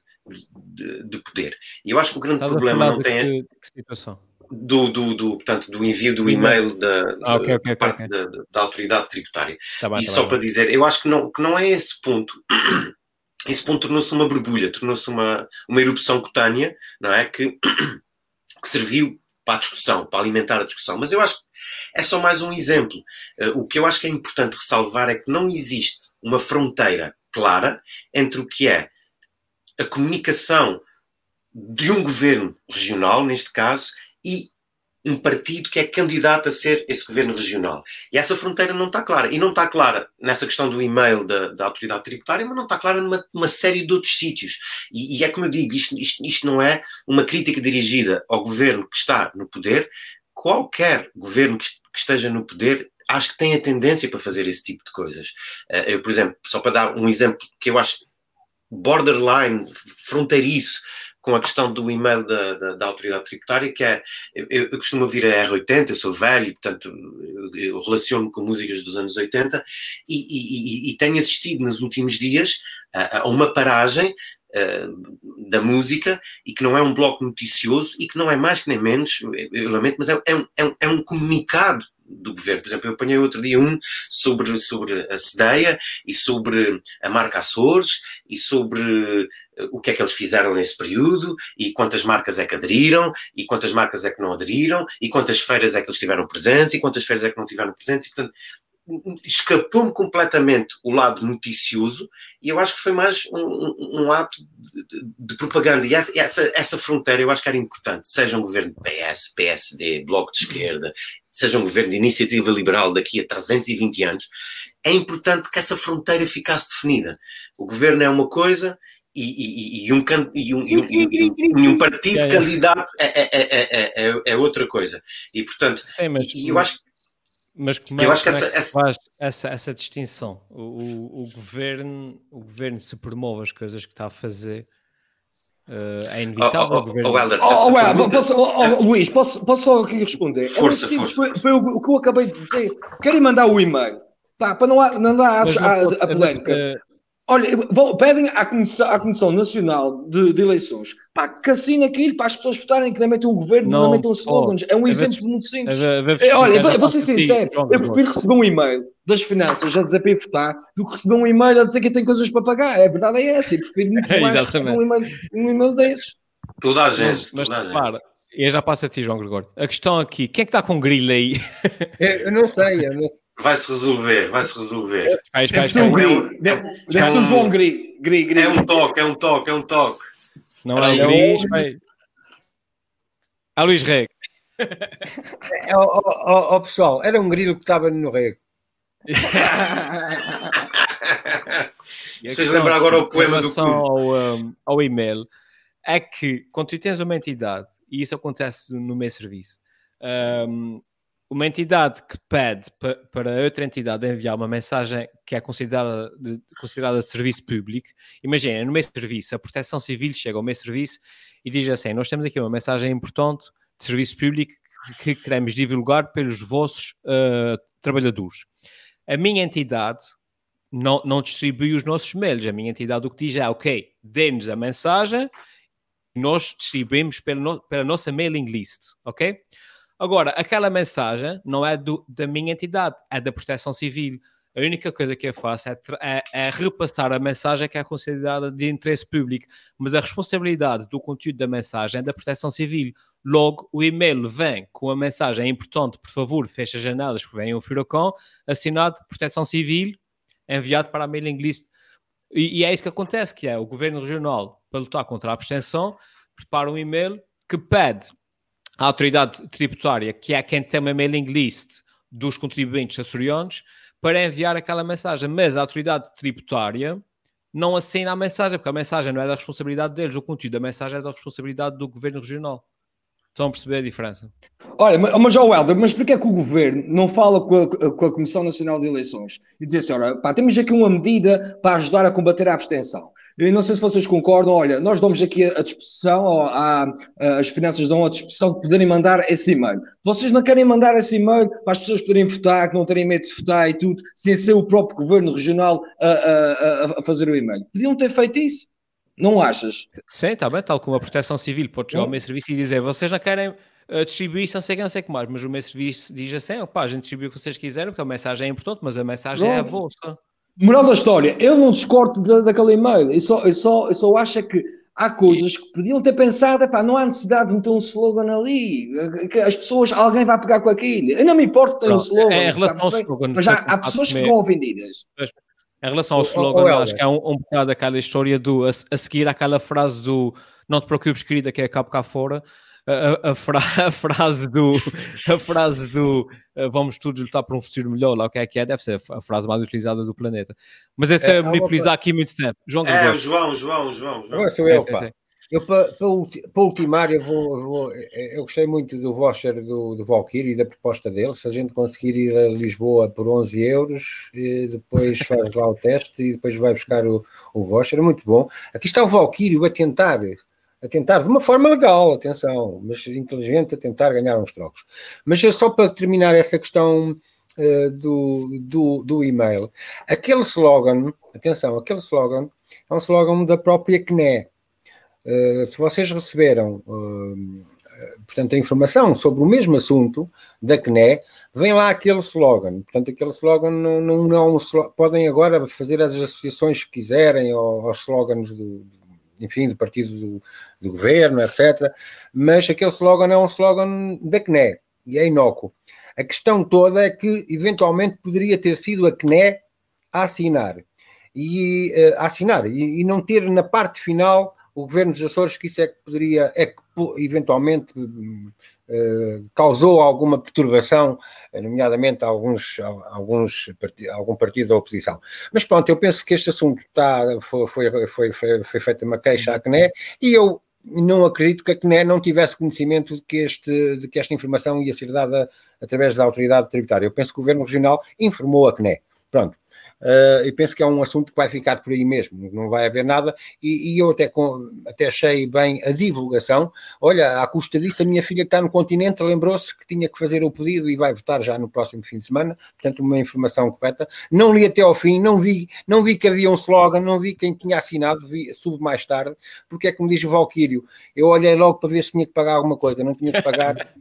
B: de, de poder. E eu acho que o grande
A: Estás
B: problema não
A: tem.
B: Que,
A: que situação?
B: Do, do, do, portanto, do envio do e-mail da, ah, okay, okay, parte okay. Da, da, autoridade tributária. Tá bem, e tá só bem, para bem. dizer, eu acho que não, que não é esse ponto. Esse ponto tornou-se uma borbulha, tornou-se uma, uma erupção cutânea, não é? Que, que serviu para a discussão, para alimentar a discussão. Mas eu acho que é só mais um exemplo. Uh, o que eu acho que é importante ressalvar é que não existe uma fronteira clara entre o que é a comunicação de um governo regional, neste caso, e um partido que é candidato a ser esse governo regional. E essa fronteira não está clara. E não está clara nessa questão do e-mail da, da autoridade tributária, mas não está clara numa, série de outros sítios. E, e, é como eu digo, isto, isto, isto não é uma crítica dirigida ao governo que está no poder. Qualquer governo que, que esteja no poder acho que tem a tendência para fazer esse tipo de coisas. Eh, eu, por exemplo, só para dar um exemplo que eu acho borderline, fronteiriço, com a questão do e-mail da, da, da autoridade tributária, que é, eu, eu, costumo ouvir a R80, eu sou velho, portanto eu, eu relaciono com músicas dos anos 80 e, e, e tenho assistido nos últimos dias a, a uma paragem uh, da música e que não é um bloco noticioso e que não é mais que nem menos, eu lamento, mas é, é, um, é um, é um comunicado do governo. Por exemplo, eu apanhei outro dia um sobre, sobre a Sedeia e sobre a marca Açores e sobre eh, o que é que eles fizeram nesse período e quantas marcas é que aderiram e quantas marcas é que não aderiram e quantas feiras é que eles estiveram presentes e quantas feiras é que não tiveram presentes e, portanto, escapou-me completamente o lado noticioso e eu acho que foi mais um, um, um ato de, de, propaganda e essa, essa, essa, fronteira eu acho que era importante, seja um governo PS, PSD, Bloco de Esquerda, seja um governo de iniciativa liberal daqui a 320 anos, é importante que essa fronteira ficasse definida. O governo é uma coisa e, e, e, um, e, um, e, um, partido é, candidato é, é, é, é, outra coisa. E portanto,
A: Sim, mas,
B: eu acho que
A: mas como é, eu acho que, essa, é essa... faz essa, essa distinção? O, o, o, governo, o governo se promove as coisas que está a fazer. Uh, é inevitável. Oh, oh,
F: oh, Helder, oh, pergunta... posso, oh, Luís, posso, posso só aqui responder?
B: Força, é força.
F: Foi, foi o, o, que eu acabei de dizer. Querem mandar o e-mail? Tá, para não, não dar a, a, a polémica. Olha, pedem à Comissão, à Comissão Nacional de, de, Eleições pá, que assine aquilo para as pessoas votarem, que não metam o governo, não, não metam slogans. Oh, é um é exemplo muito simples. É, é, olha, vou ser sincero, eu prefiro receber um e-mail das finanças a dizer para ir votar do que receber um e-mail a dizer que tem coisas para pagar. É verdade, é essa. Eu prefiro muito mais receber um e-mail, um e-mail desses.
B: Toda a gente.
A: Mas, mas repara, e já passa a ti, João Gregório. A questão aqui, quem é que está com grilo aí?
E: eu não sei, eu não
B: Vai-se resolver, vai-se resolver.
F: Deve ser um gri. Deve, deve ser um João Gri. Gri, gri.
B: É um toque, é um toque, é um toque.
A: Não é Gris, vai. A Luís Rego.
E: É, ó, ó, ó, pessoal, era um grilo que estava no rego.
B: Vocês lembram agora o poema do
A: ao, um, ao e-mail é que quando tu tens uma entidade, e isso acontece no meu serviço, um, uma entidade que pede para outra entidade enviar uma mensagem que é considerada de, considerada de serviço público, imagina, no meu serviço, a Proteção Civil chega ao meu serviço e diz assim: Nós temos aqui uma mensagem importante de serviço público que queremos divulgar pelos vossos uh, trabalhadores. A minha entidade não, não distribui os nossos mails, a minha entidade o que diz é: Ok, dê-nos a mensagem, nós distribuímos pela, no, pela nossa mailing list, ok? Agora, aquela mensagem não é do, da minha entidade, é da Proteção Civil. A única coisa que eu faço é, é, é, repassar a mensagem que é considerada de interesse público, mas a responsabilidade do conteúdo da mensagem é da Proteção Civil. Logo, o e-mail vem com a mensagem é importante, por favor, feche as janelas, que vem o Furacão, assinado Proteção Civil, enviado para a mailing list. E, e, é isso que acontece, que é o Governo Regional, para lutar contra a abstenção, prepara um e-mail que pede à autoridade tributária, que é quem tem uma mailing list dos contribuintes açorianos, para enviar aquela mensagem, mas a autoridade tributária não assina a mensagem, porque a mensagem não é da responsabilidade deles, o conteúdo da mensagem é da responsabilidade do governo regional. Estão a perceber a diferença?
F: Olha, mas ó Helder, mas porquê é que o governo não fala com a, com a Comissão Nacional de Eleições e diz assim, olha, pá, temos aqui uma medida para ajudar a combater a abstenção. Eu não sei se vocês concordam, olha, nós damos aqui a disposição, a, a, as finanças dão a disposição de poderem mandar esse e-mail. Vocês não querem mandar esse e-mail para as pessoas poderem votar, que não terem medo de votar e tudo, sem ser o próprio governo regional a, a fazer o e-mail. Podiam ter feito isso. Não achas?
A: Sim, está bem, tal como a proteção civil pode chegar ao meio serviço e dizer vocês não querem uh, distribuir isso, não sei o que, não sei o que mais, mas o meio serviço diz assim, opá, a gente distribui o que vocês quiserem, porque a mensagem é importante, mas a mensagem é a vossa.
F: Moral da história, eu não discordo da, daquele e-mail, eu só, eu, só, eu só acho é que há coisas que podiam ter pensado, epá, não há necessidade de meter um slogan ali, que as pessoas, alguém vai pegar com aquilo. Eu não me importo que tenha um slogan,
A: é, em relação ao slogan
F: mas há, há pessoas que vão ofendidas.
A: Em relação ao slogan, oh, oh, acho que é um, um bocado aquela história do a, a seguir aquela frase do não te preocupes, querida, que é cabo cá fora a, a, fra a, frase do a frase do uh, vamos todos lutar por um futuro melhor, lá o que é que é, deve ser a frase mais utilizada do planeta. Mas eu é, me utilizar aqui muito tempo.
B: João é, o João, João, João, João. Agora
E: sou eu, pá. Eu, para, para, ultimar, eu, vou, vou, eu gostei muito do voucher do, do Valkyrie e da proposta dele. Se a gente conseguir ir a Lisboa por 11 euros, depois faz lá o teste e depois vai buscar o, o voucher, é muito bom. Aqui está o Valkyrie a tentar a tentar, de uma forma legal, atenção, mas inteligente, a tentar ganhar uns trocos. Mas é só para terminar essa questão uh, do, do, do e-mail. Aquele slogan, atenção, aquele slogan é um slogan da própria CNE. Uh, se vocês receberam, uh, portanto, a informação sobre o mesmo assunto da CNE, vem lá aquele slogan. Portanto, aquele slogan não, não, não podem agora fazer as associações que quiserem aos slogans do, enfim, do partido do, do, governo, etc. Mas aquele slogan é um slogan da CNE e é inócuo. A questão toda é que, eventualmente, poderia ter sido a CNE a assinar e uh, a assinar e, e, não ter na parte final o governo dos Açores que isso é que poderia, é que eventualmente uh, causou alguma perturbação, nomeadamente a alguns, a alguns algum partido da oposição. Mas pronto, eu penso que este assunto está, foi, foi, foi, foi feita uma queixa à CNE e eu não acredito que a CNE não tivesse conhecimento de que, este, de que esta informação ia ser dada através da autoridade tributária. Eu penso que o Governo Regional informou a CNE. Pronto. Uh, e penso que é um assunto que vai ficar por aí mesmo, não vai haver nada. E, e eu até, com, até achei bem a divulgação. Olha, à custa disso, a minha filha que está no continente lembrou-se que tinha que fazer o pedido e vai votar já no próximo fim de semana. Portanto, uma informação correta. Não li até ao fim, não vi, não vi que havia um slogan, não vi quem tinha assinado, vi, soube mais tarde, porque é como diz o Valquírio, eu olhei logo para ver se tinha que pagar alguma coisa, não tinha que pagar.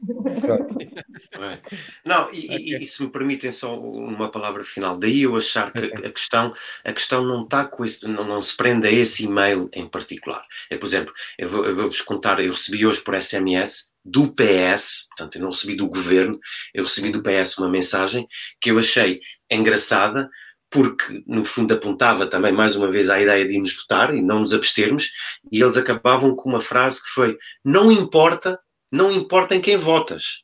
B: não, e, okay. e se me permitem só uma palavra final, daí eu achar que a questão, a questão não está com esse, não, não se prende a esse e-mail em particular. É, por exemplo, eu vou-vos vou contar, eu recebi hoje por SMS do PS, portanto, eu não recebi do governo, eu recebi do PS uma mensagem que eu achei engraçada, porque no fundo apontava também mais uma vez à ideia de irmos votar e não nos abstermos, e eles acabavam com uma frase que foi: Não importa, não importa em quem votas,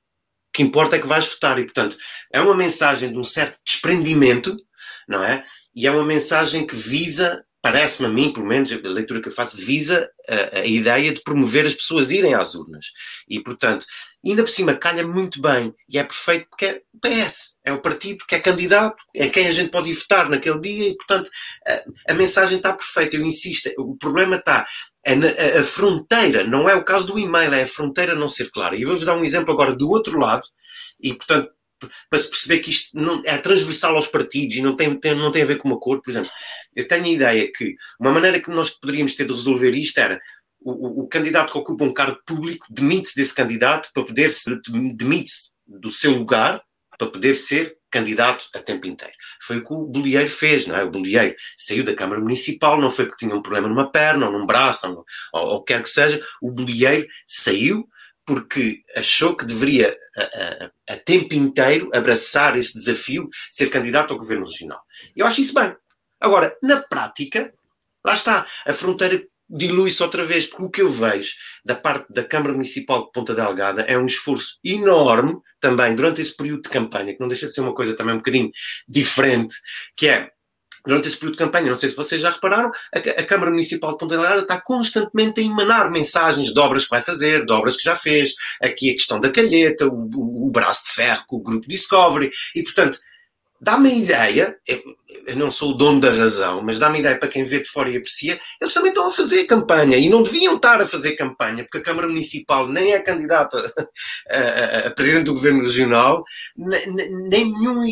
B: o que importa é que vais votar. E portanto, é uma mensagem de um certo desprendimento não é? E é uma mensagem que visa, parece-me a mim, pelo menos a leitura que eu faço, visa a, a, ideia de promover as pessoas irem às urnas. E, portanto, ainda por cima calha muito bem e é perfeito porque é o PS, é o partido que é candidato, é quem a gente pode ir votar naquele dia e, portanto, a, a mensagem está perfeita. Eu insisto, o problema está a, a, fronteira, não é o caso do e-mail, é a fronteira não ser clara. E vou-vos dar um exemplo agora do outro lado, e portanto para se perceber que isto não, é transversal aos partidos e não tem, tem, não tem a ver com uma cor. Por exemplo, eu tenho a ideia que uma maneira que nós poderíamos ter de resolver isto era o, o, o candidato que ocupa um cargo público demite-se desse candidato para poder se demite-se do seu lugar para poder ser candidato a tempo inteiro. foi o que o Bolieiro fez, não é? O Bolieiro saiu da Câmara Municipal, não foi porque tinha um problema numa perna ou num braço ou, ou, ou quer que seja, o Bolieiro saiu porque achou que deveria, a, a, a, tempo inteiro, abraçar esse desafio, ser candidato ao governo regional. Eu acho isso bem. Agora, na prática, lá está, a fronteira dilui-se outra vez, porque o que eu vejo da parte da Câmara Municipal de Ponta Delgada é um esforço enorme também durante esse período de campanha, que não deixa de ser uma coisa também um bocadinho diferente, que é durante esse período de campanha, não sei se vocês já repararam, a, a, Câmara Municipal de Ponta Delgada está constantemente a emanar mensagens de obras que vai fazer, de obras que já fez, aqui a questão da calheta, o, o, o braço de ferro com o grupo Discovery, e portanto, dá-me a ideia, eu, eu, não sou o dono da razão, mas dá-me ideia para quem vê de fora e aprecia, eles também estão a fazer campanha e não deviam estar a fazer campanha, porque a Câmara Municipal nem é candidata a, a, a Presidente do Governo Regional, nem, nenhum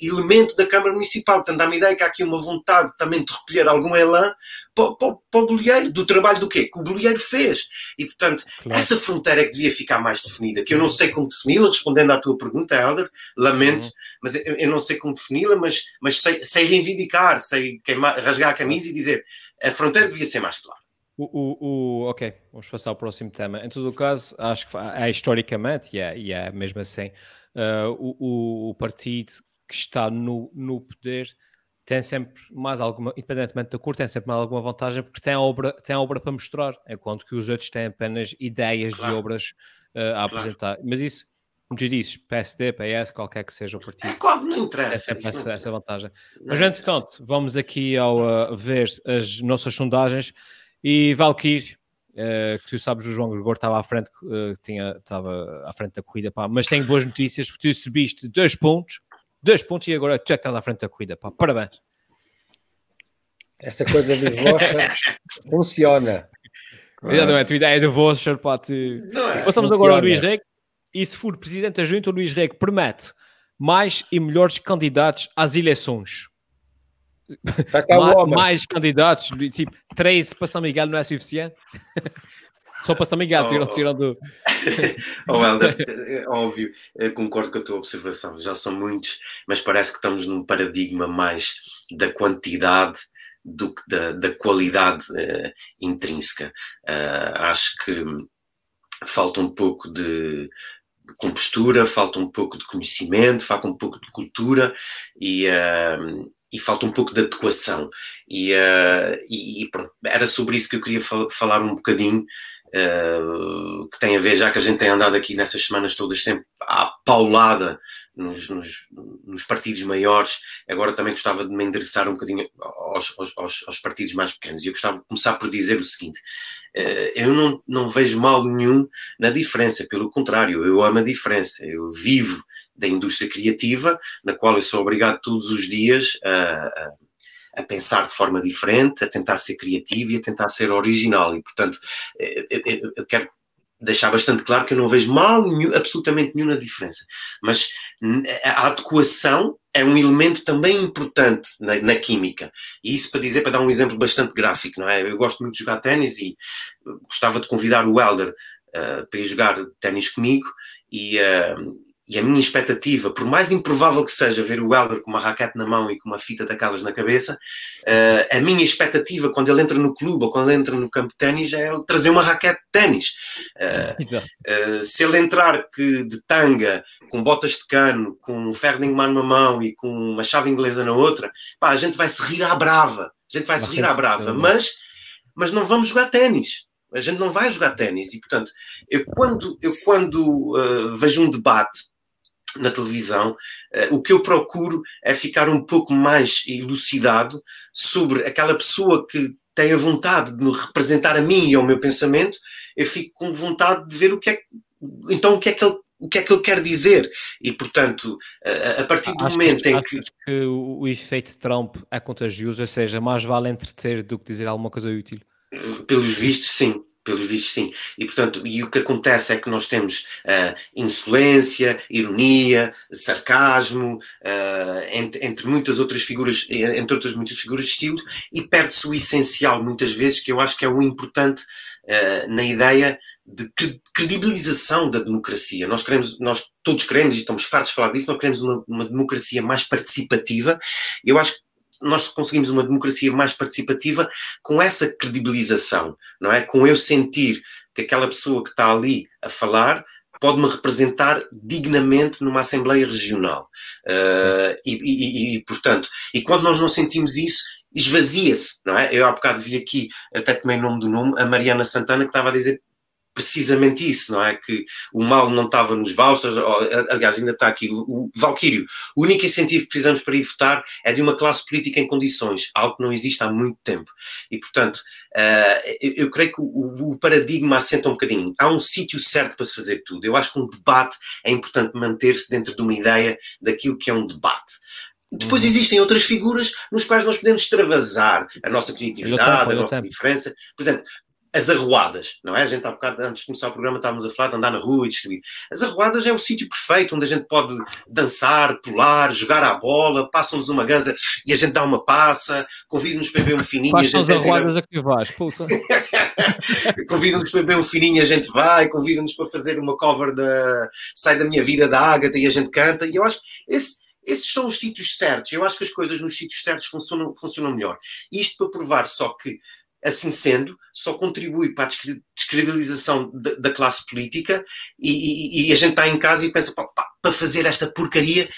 B: elemento da Câmara Municipal. Portanto, dá-me ideia que há aqui uma vontade também de recolher algum elan para, para, para o bolieiro, do trabalho do quê? Que o bolieiro fez. E, portanto, claro. essa fronteira é que devia ficar mais definida, que eu não sei como defini-la, respondendo à tua pergunta, Helder, lamento, uhum. mas eu, eu, não sei como defini-la, mas, mas sei, sei reivindicar, sei queimar, rasgar a camisa e dizer a fronteira devia ser mais clara.
A: O, o, o, ok, vamos passar ao próximo tema. Em todo o caso, acho que é historicamente, e é, e é mesmo assim, uh, o, o, partido que está no, no poder tem sempre mais alguma, independentemente da cor, tem sempre mais alguma vantagem porque tem obra, tem obra para mostrar, enquanto que os outros têm apenas ideias claro. de obras uh, a claro. apresentar. Mas isso, como tu dizes, PSD, PS, qualquer que seja o partido. É
B: claro, não interessa.
A: É sempre essa, essa, vantagem. Não Mas, entretanto, vamos aqui ao uh, ver as nossas sondagens e Valkyrie. Uh, que tu sabes, o João Gregor estava à frente, uh, tinha, estava à frente da corrida, pá. mas tenho boas notícias porque tu subiste dois pontos dois pontos e agora tu é que estás à frente da corrida. Pá. Parabéns.
E: Essa coisa de voucher funciona.
A: Exatamente, a ideia do voucher, pá, tu... É. Passamos agora ao Luís Reg. E se for presidente da junta, o Luís Reg promete mais e melhores candidatos às eleições.
E: Tá mais,
A: mais candidatos, tipo 13 para São Miguel não é suficiente? Só para São Miguel, oh, tirando.
B: oh, Helder, é óbvio, concordo com a tua observação, já são muitos, mas parece que estamos num paradigma mais da quantidade do que da, da qualidade uh, intrínseca. Uh, acho que falta um pouco de compostura, falta um pouco de conhecimento, falta um pouco de cultura e, uh, e falta um pouco de adequação. E, e, e pronto, era sobre isso que eu queria fal falar um bocadinho uh, que tem a ver, já que a gente tem andado aqui nessas semanas todas sempre à paulada nos, nos, nos partidos maiores, agora também gostava de me endereçar um bocadinho aos, aos, aos partidos mais pequenos. E eu gostava de começar por dizer o seguinte: uh, eu não, não vejo mal nenhum na diferença, pelo contrário, eu amo a diferença, eu vivo da indústria criativa, na qual eu sou obrigado todos os dias a, a a pensar de forma diferente, a tentar ser criativo e a tentar ser original. E, portanto, eh, eh, eh, eu quero deixar bastante claro que eu não vejo mal nenhum, absolutamente nenhuma diferença. Mas a adequação é um elemento também importante na, na, química. E isso para dizer, para dar um exemplo bastante gráfico, não é? Eu gosto muito de jogar ténis e gostava de convidar o Helder uh, para ir jogar ténis comigo e, uh, e a minha expectativa, por mais improvável que seja ver o Helder com uma raquete na mão e com uma fita daquelas na cabeça, uh, a minha expectativa quando ele entra no clube ou quando ele entra no campo de ténis é ele trazer uma raquete de ténis. Uh, uh, se ele entrar que, de tanga, com botas de cano, com um ferro de mano na mão e com uma chave inglesa na outra, pá, a gente vai se rir à brava. A gente vai se rir à brava, mas, mas não vamos jogar ténis. A gente não vai jogar ténis e, portanto, eu quando, eu quando vejo um debate na televisão, uh, o que eu procuro é ficar um pouco mais elucidado sobre aquela pessoa que tem a vontade de me representar a mim e ao meu pensamento, eu fico com vontade de ver o que é então o que é que ele o que é que ele quer dizer. E portanto a, a partir do momento em que...
A: que o efeito Trump é contagioso, ou seja, mais vale entreter do que dizer alguma coisa útil?
B: Pelos vistos sim pelos vistos, sim. E, portanto, e o que acontece é que nós temos uh, insolência, ironia, sarcasmo, uh, entre, entre, muitas outras figuras, entre outras muitas figuras de estilo, e perde-se o essencial, muitas vezes, que eu acho que é o importante uh, na ideia de credibilização da democracia. Nós queremos, nós todos queremos, e estamos fartos de falar disso, nós queremos uma, uma democracia mais participativa. Eu acho que nós conseguimos uma democracia mais participativa com essa credibilização, não é? Com eu sentir que aquela pessoa que está ali a falar pode-me representar dignamente numa Assembleia Regional. Uh, e, e, e, portanto, e quando nós não sentimos isso, esvazia-se, não é? Eu há bocado vi aqui, até tomei o nome do nome, a Mariana Santana, que estava a dizer precisamente isso, não é? Que o mal não estava nos vouchers, aliás, ainda está aqui, o, o Valquírio, o único incentivo que precisamos para ir votar é de uma classe política em condições, algo que não existe há muito tempo. E, portanto, uh, eu, eu, creio que o, o, paradigma assenta um bocadinho. Há um sítio certo para se fazer tudo. Eu acho que um debate é importante manter-se dentro de uma ideia daquilo que é um debate. Depois uhum. existem outras figuras nos quais nós podemos extravasar a nossa criatividade, a nossa diferença. Por exemplo, as arruadas, não é? A gente há bocado, antes de começar o programa, estávamos a falar de andar na rua e distribuir. As arruadas é o sítio perfeito onde a gente pode dançar, pular, jogar à bola, passam-nos uma ganza e a gente dá uma passa, convida-nos para beber um fininho.
A: Quais são as arruadas a que vais, pulsa?
B: convida-nos para beber um fininho, a gente vai, convida-nos para fazer uma cover da Sai da Minha Vida da Ágata e a gente canta. E eu acho que esse, esses são os sítios certos. Eu acho que as coisas nos sítios certos funcionam, funcionam melhor. Isto para provar só que assim sendo, só contribui para a descredibilização da, da classe política e, e, e, a gente está em casa e pensa, pá, pá, para fazer esta porcaria,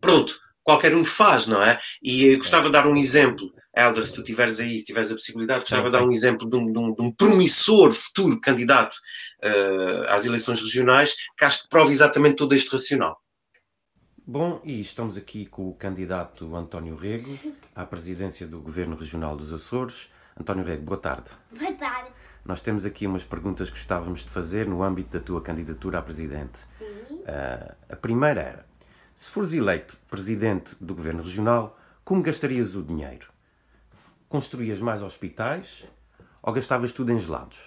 B: pronto, qualquer um faz, não é? E gostava de dar um exemplo, Helder, se tu tiveres aí, se tiveres a possibilidade, gostava de dar um exemplo de um, de um, de um promissor futuro candidato uh, às eleições regionais que acho que prova exatamente todo este racional.
J: Bom, e estamos aqui com o candidato António Rego à presidência do Governo Regional dos Açores. António Rego, boa tarde.
K: Boa tarde.
J: Nós temos aqui umas perguntas que gostávamos de fazer no âmbito da tua candidatura a presidente.
K: Sim.
J: Uh, a primeira era: se fores eleito presidente do Governo Regional, como gastarias o dinheiro? Construías mais hospitais ou gastavas tudo em gelados?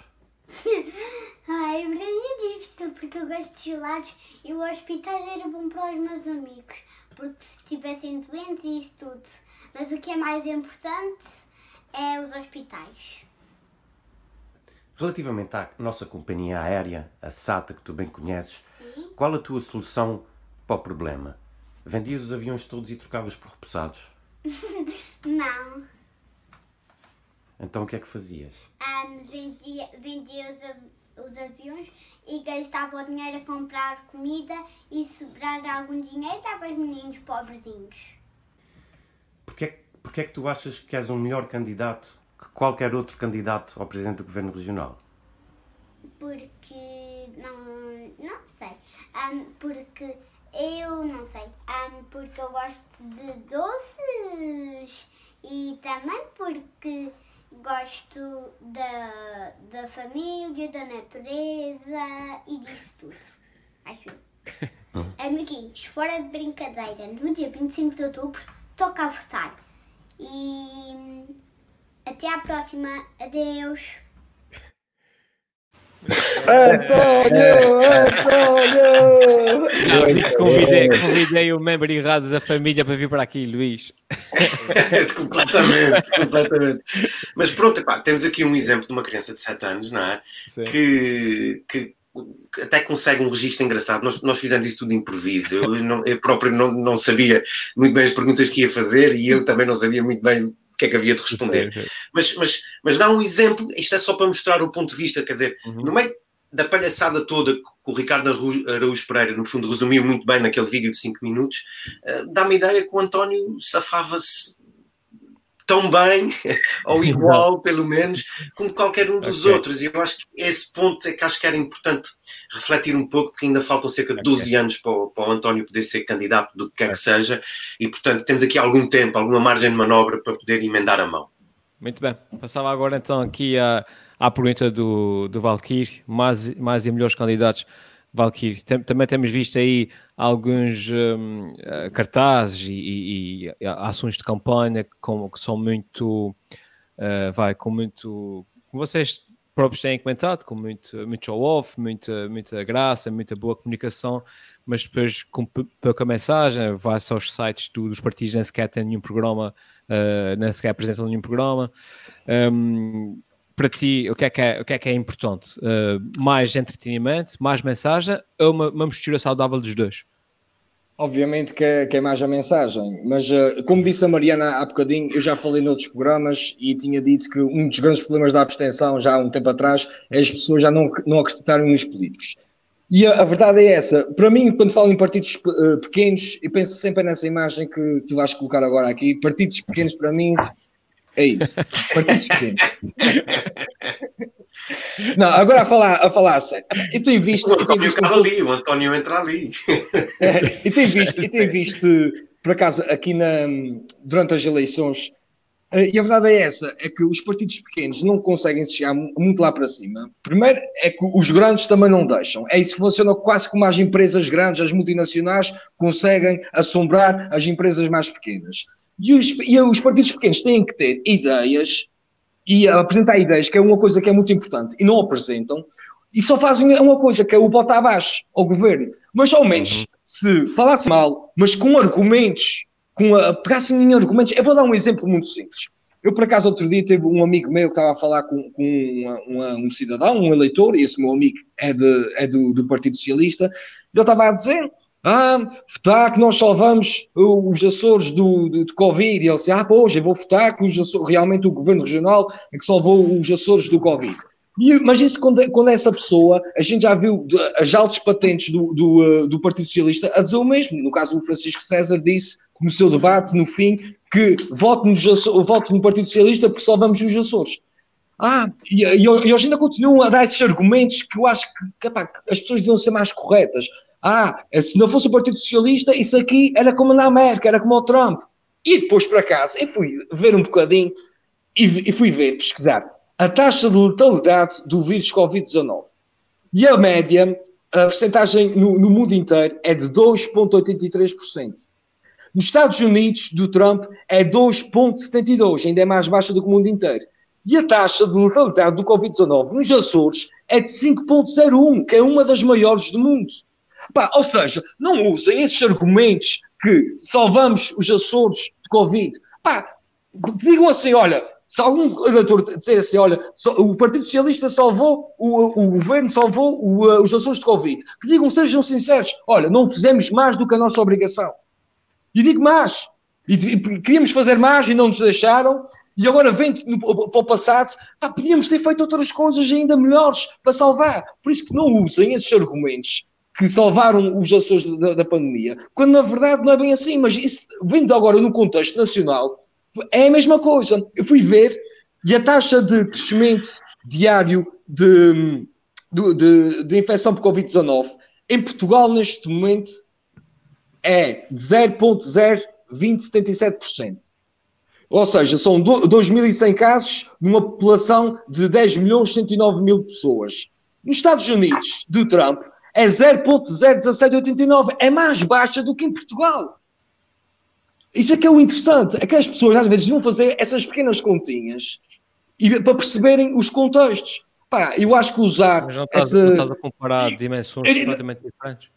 K: Ai, para mim é difícil porque eu gosto de gelados e o hospital era bom para os meus amigos, porque se estivessem doentes e isso tudo. Mas o que é mais importante é os hospitais.
J: Relativamente à nossa companhia aérea, a SATA, que tu bem conheces,
K: Sim.
J: qual a tua solução para o problema? Vendias os aviões todos e trocavas por repousados?
K: Não.
J: Então o que é que fazias?
K: Um, vendia vendia os, av os aviões e gastava o dinheiro a comprar comida e sobrar algum dinheiro dava aos meninos pobrezinhos.
J: Porquê, Porquê é que tu achas que és um melhor candidato que qualquer outro candidato ao Presidente do Governo Regional?
K: Porque não, não sei. Um, porque eu não sei. Um, porque eu gosto de doces e também porque gosto da, da família, da natureza e disso tudo. Acho. Uhum. Amiguinhos, fora de brincadeira, no dia 25 de outubro toca a votar. E até à próxima. Adeus.
F: Antônio! Antônio!
A: convidei, convidei o membro errado da família para vir para aqui, Luís.
B: completamente, completamente. Mas pronto, epá, temos aqui um exemplo de uma criança de 7 anos, não é? Que, que até consegue um registro engraçado. Nós, nós fizemos isso tudo de improviso. Eu, não, eu próprio não, não sabia muito bem as perguntas que ia fazer e eu também não sabia muito bem o que é que havia de responder. Mas, mas, mas dá um exemplo, isto é só para mostrar o ponto de vista, quer dizer, uhum. no meio da palhaçada toda que o Ricardo Araújo Pereira, no fundo, resumiu muito bem naquele vídeo de 5 minutos, uh, dá-me ideia que o António safava-se tão bem, ou igual, pelo menos, como qualquer um dos okay. outros. E eu acho que esse ponto é que acho que era importante refletir um pouco, porque ainda faltam cerca de 12 okay. anos para o, para o, António poder ser candidato do que quer que seja, e portanto temos aqui algum tempo, alguma margem de manobra para poder emendar a mão.
A: Muito bem. Passava agora então aqui à, à pergunta do, do Valkyrie, mais, mais e melhores candidatos Valkyrie. Também temos visto aí alguns um, eh, cartazes e, e, e, ações de campanha com, que são muito, uh, vai, com muito, como vocês próprios têm comentado, com muito, muito show-off, muita, muita graça, muita boa comunicação, mas depois com pouca mensagem, vai-se aos sites do, dos partidos, nem sequer tem nenhum programa, uh, nem sequer apresentam nenhum programa. Um, para ti, o que é que é, o que é, que é importante? Uh, mais entretenimento, mais mensagem ou uma, uma mistura saudável dos dois?
F: Obviamente que é, que é mais a mensagem, mas uh, como disse a Mariana há bocadinho, eu já falei noutros programas e tinha dito que um dos grandes problemas da abstenção já há um tempo atrás é as pessoas já não, não acreditarem nos políticos. E a, a, verdade é essa. Para mim, quando falo em partidos uh, pequenos, eu penso sempre nessa imagem que tu vais colocar agora aqui. Partidos pequenos, para mim, é isso. Partidos pequenos. Não, agora a falar, a falar sério. Eu tenho visto.
B: O António visto ali, o António entra ali.
F: É, e tenho visto, e tenho visto, por acaso, aqui na, durante as eleições, eh, e a verdade é essa: é que os partidos pequenos não conseguem chegar muito lá para cima. Primeiro, é que os grandes também não deixam. É isso funciona quase como as empresas grandes, as multinacionais, conseguem assombrar as empresas mais pequenas. E os, e os partidos pequenos têm que ter ideias e apresentar ideias, que é uma coisa que é muito importante, e não apresentam, e só fazem uma coisa, que é o bota abaixo ao governo. Mas ao menos, uhum. se falassem mal, mas com argumentos, com a, pegassem em argumentos, eu vou dar um exemplo muito simples. Eu, por acaso, outro dia teve um amigo meu que estava a falar com, com uma, uma, um cidadão, um eleitor, e esse meu amigo é, de, é do, do Partido Socialista, e ele estava a dizer ah, votar que nós salvamos os Açores do, do Covid. E ele disse, ah, pois, eu vou votar que os Açores, realmente o Governo Regional é que salvou os Açores do Covid. E, mas isso quando, quando é essa pessoa, a gente já viu as altas patentes do, do, uh, do Partido Socialista a dizer o mesmo. No caso, o Francisco César disse no seu debate, no fim, que voto no, voto no Partido Socialista porque salvamos os Açores. Ah, e, e, e hoje ainda continuam a dar esses argumentos que eu acho que, que as pessoas deviam ser mais corretas. Ah, se não fosse o Partido Socialista, isso aqui era como na América, era como o Trump. E depois, para casa, eu fui ver um bocadinho e, e fui ver, pesquisar a taxa de letalidade do vírus Covid-19. E a média, a percentagem no, no mundo inteiro é de 2,83%. Nos Estados Unidos, do Trump, é 2,72%, ainda é mais baixa do que o mundo inteiro. E a taxa de letalidade do Covid-19 nos Açores é de 5,01%, que é uma das maiores do mundo. Pá, ou seja, não usem esses argumentos que salvamos os Açores de Covid. Pá, digam assim, olha, se algum eleitor dizer assim, olha, o Partido Socialista salvou, o, o governo salvou o, os Açores de Covid, que digam, sejam sinceros, olha, não fizemos mais do que a nossa obrigação. E digo mais, e, e queríamos fazer mais e não nos deixaram, e agora vem para o passado, pá, podíamos ter feito outras coisas ainda melhores para salvar. Por isso que não usem esses argumentos que salvaram os Açores da, da, pandemia, quando na verdade não é bem assim, mas isso, vendo agora no contexto nacional, é a mesma coisa. Eu fui ver e a taxa de crescimento diário de, de, de, de infecção por Covid-19 em Portugal neste momento é de 0,02077%. Ou seja, são 2.100 casos numa população de 10 milhões 109 mil pessoas. Nos Estados Unidos, do Trump, é 0.01789, é mais baixa do que em Portugal. Isso é que é o interessante, é que as pessoas às vezes vão fazer essas pequenas continhas e, para perceberem os contextos. Pá, eu acho que usar.
A: Mas não estás, essa... não estás a comparar dimensões completamente diferentes.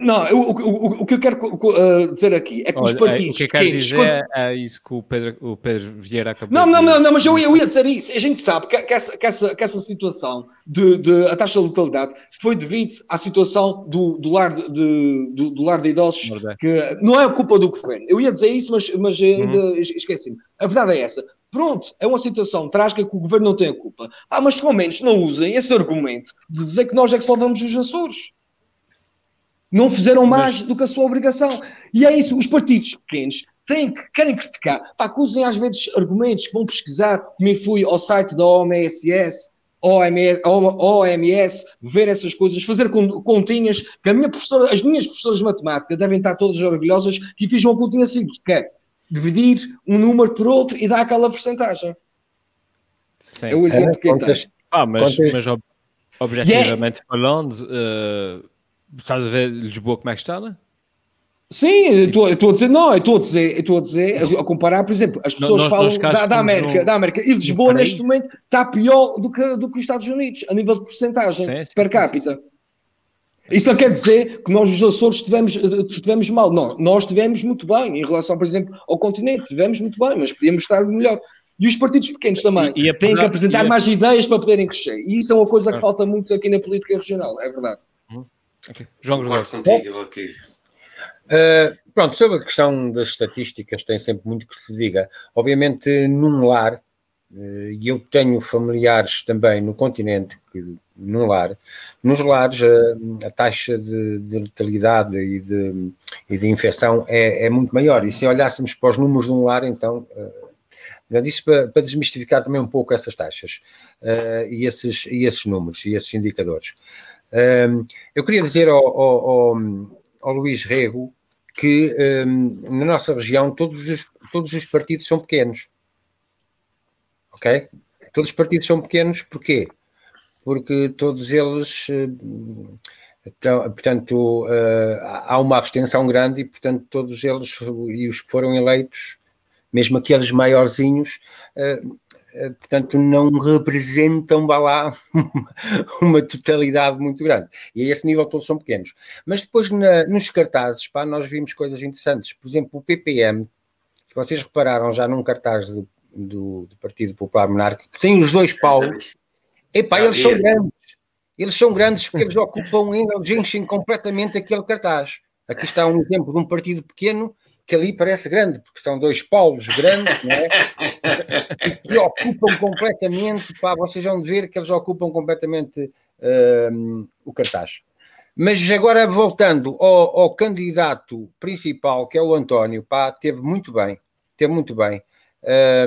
F: Não, eu, o, o, o, que eu quero uh, dizer aqui é que Olha, os partidos.
A: O que eu quero dizer é isso que o Pedro, o Pedro Vieira acabou
F: não, não, não, não, mas eu, eu ia dizer isso. A gente sabe que, que, essa, que, essa, que essa situação de, de a taxa de letalidade foi devido à situação do, do, lar, de, do, do lar de idosos, que não é culpa do governo. Eu ia dizer isso, mas, mas ainda uhum. esqueci-me. A verdade é essa. Pronto, é uma situação trágica que o governo não tem a culpa. Ah, mas pelo menos não usem esse argumento de dizer que nós é que salvamos os Açores. Não fizeram mais Mas... do que a sua obrigação. E é isso, os partidos pequenos têm que, querem criticar, pá, que usem às vezes argumentos que vão pesquisar, como fui ao site da OMS, OMS, OMS, ver essas coisas, fazer continhas, que a minha professora, as minhas professoras de matemática devem estar todas orgulhosas que fiz uma continha simples, que é dividir um número por outro e dar aquela porcentagem.
A: Sim. É o exemplo é, que contas, ah, mas, mas objetivamente yeah. falando, uh, Estás a ver Lisboa como é que está, não é?
F: Sim, estou a dizer, não, estou a dizer, estou a dizer, a comparar, por exemplo, as pessoas nós, falam nós da, da, América, da América, e Lisboa neste momento está pior do que, do que os Estados Unidos, a nível de porcentagem per capita. Isso não quer dizer que nós os Açores estivemos, estivemos mal, não, nós estivemos muito bem em relação, por exemplo, ao continente, estivemos muito bem, mas podíamos estar melhor. E os partidos pequenos também e, e têm que apresentar mais ideias para poderem crescer. E isso é uma coisa que ah. falta muito aqui na política regional, é verdade.
A: Okay. João
B: Concordo contigo, ok.
E: Uh, pronto, sobre a questão das estatísticas, tem sempre muito que se diga. Obviamente, num lar, eh, e eu tenho familiares também no continente, que, num lar, nos lares a, a taxa de, de, letalidade e de, e de infecção é, é, muito maior. E se olhássemos para os números de um lar, então. Uh, isso para, para, desmistificar também um pouco essas taxas uh, e, esses, e esses números e esses indicadores. Uh, eu queria dizer ao, ao, ao, ao Luís Rego que na nossa região todos os, todos os partidos são pequenos ok? Todos os partidos são pequenos, porquê? Porque todos eles, então, portanto, uh, há uma abstenção grande e, portanto, todos eles e os que foram eleitos, mesmo aqueles maiorzinhos, uh, portanto, não representam, vá lá, uma totalidade muito grande. E a esse nível todos são pequenos. Mas depois, na, nos cartazes, pá, nós vimos coisas interessantes. Por exemplo, o PPM, se vocês repararam já num cartaz do, do, do Partido Popular Monárquico, que tem os dois Paulos, epá, eles são grandes. Eles são grandes porque eles ocupam ainda, eles enchem completamente aquele cartaz. Aqui está um exemplo de um partido pequeno que ali parece grande, porque são dois polos grandes, não é? que ocupam completamente, pá, vocês vão ver que eles ocupam completamente uh, o cartaz. Mas agora voltando ao, ao, candidato principal, que é o António, pá, teve muito bem, teve muito bem.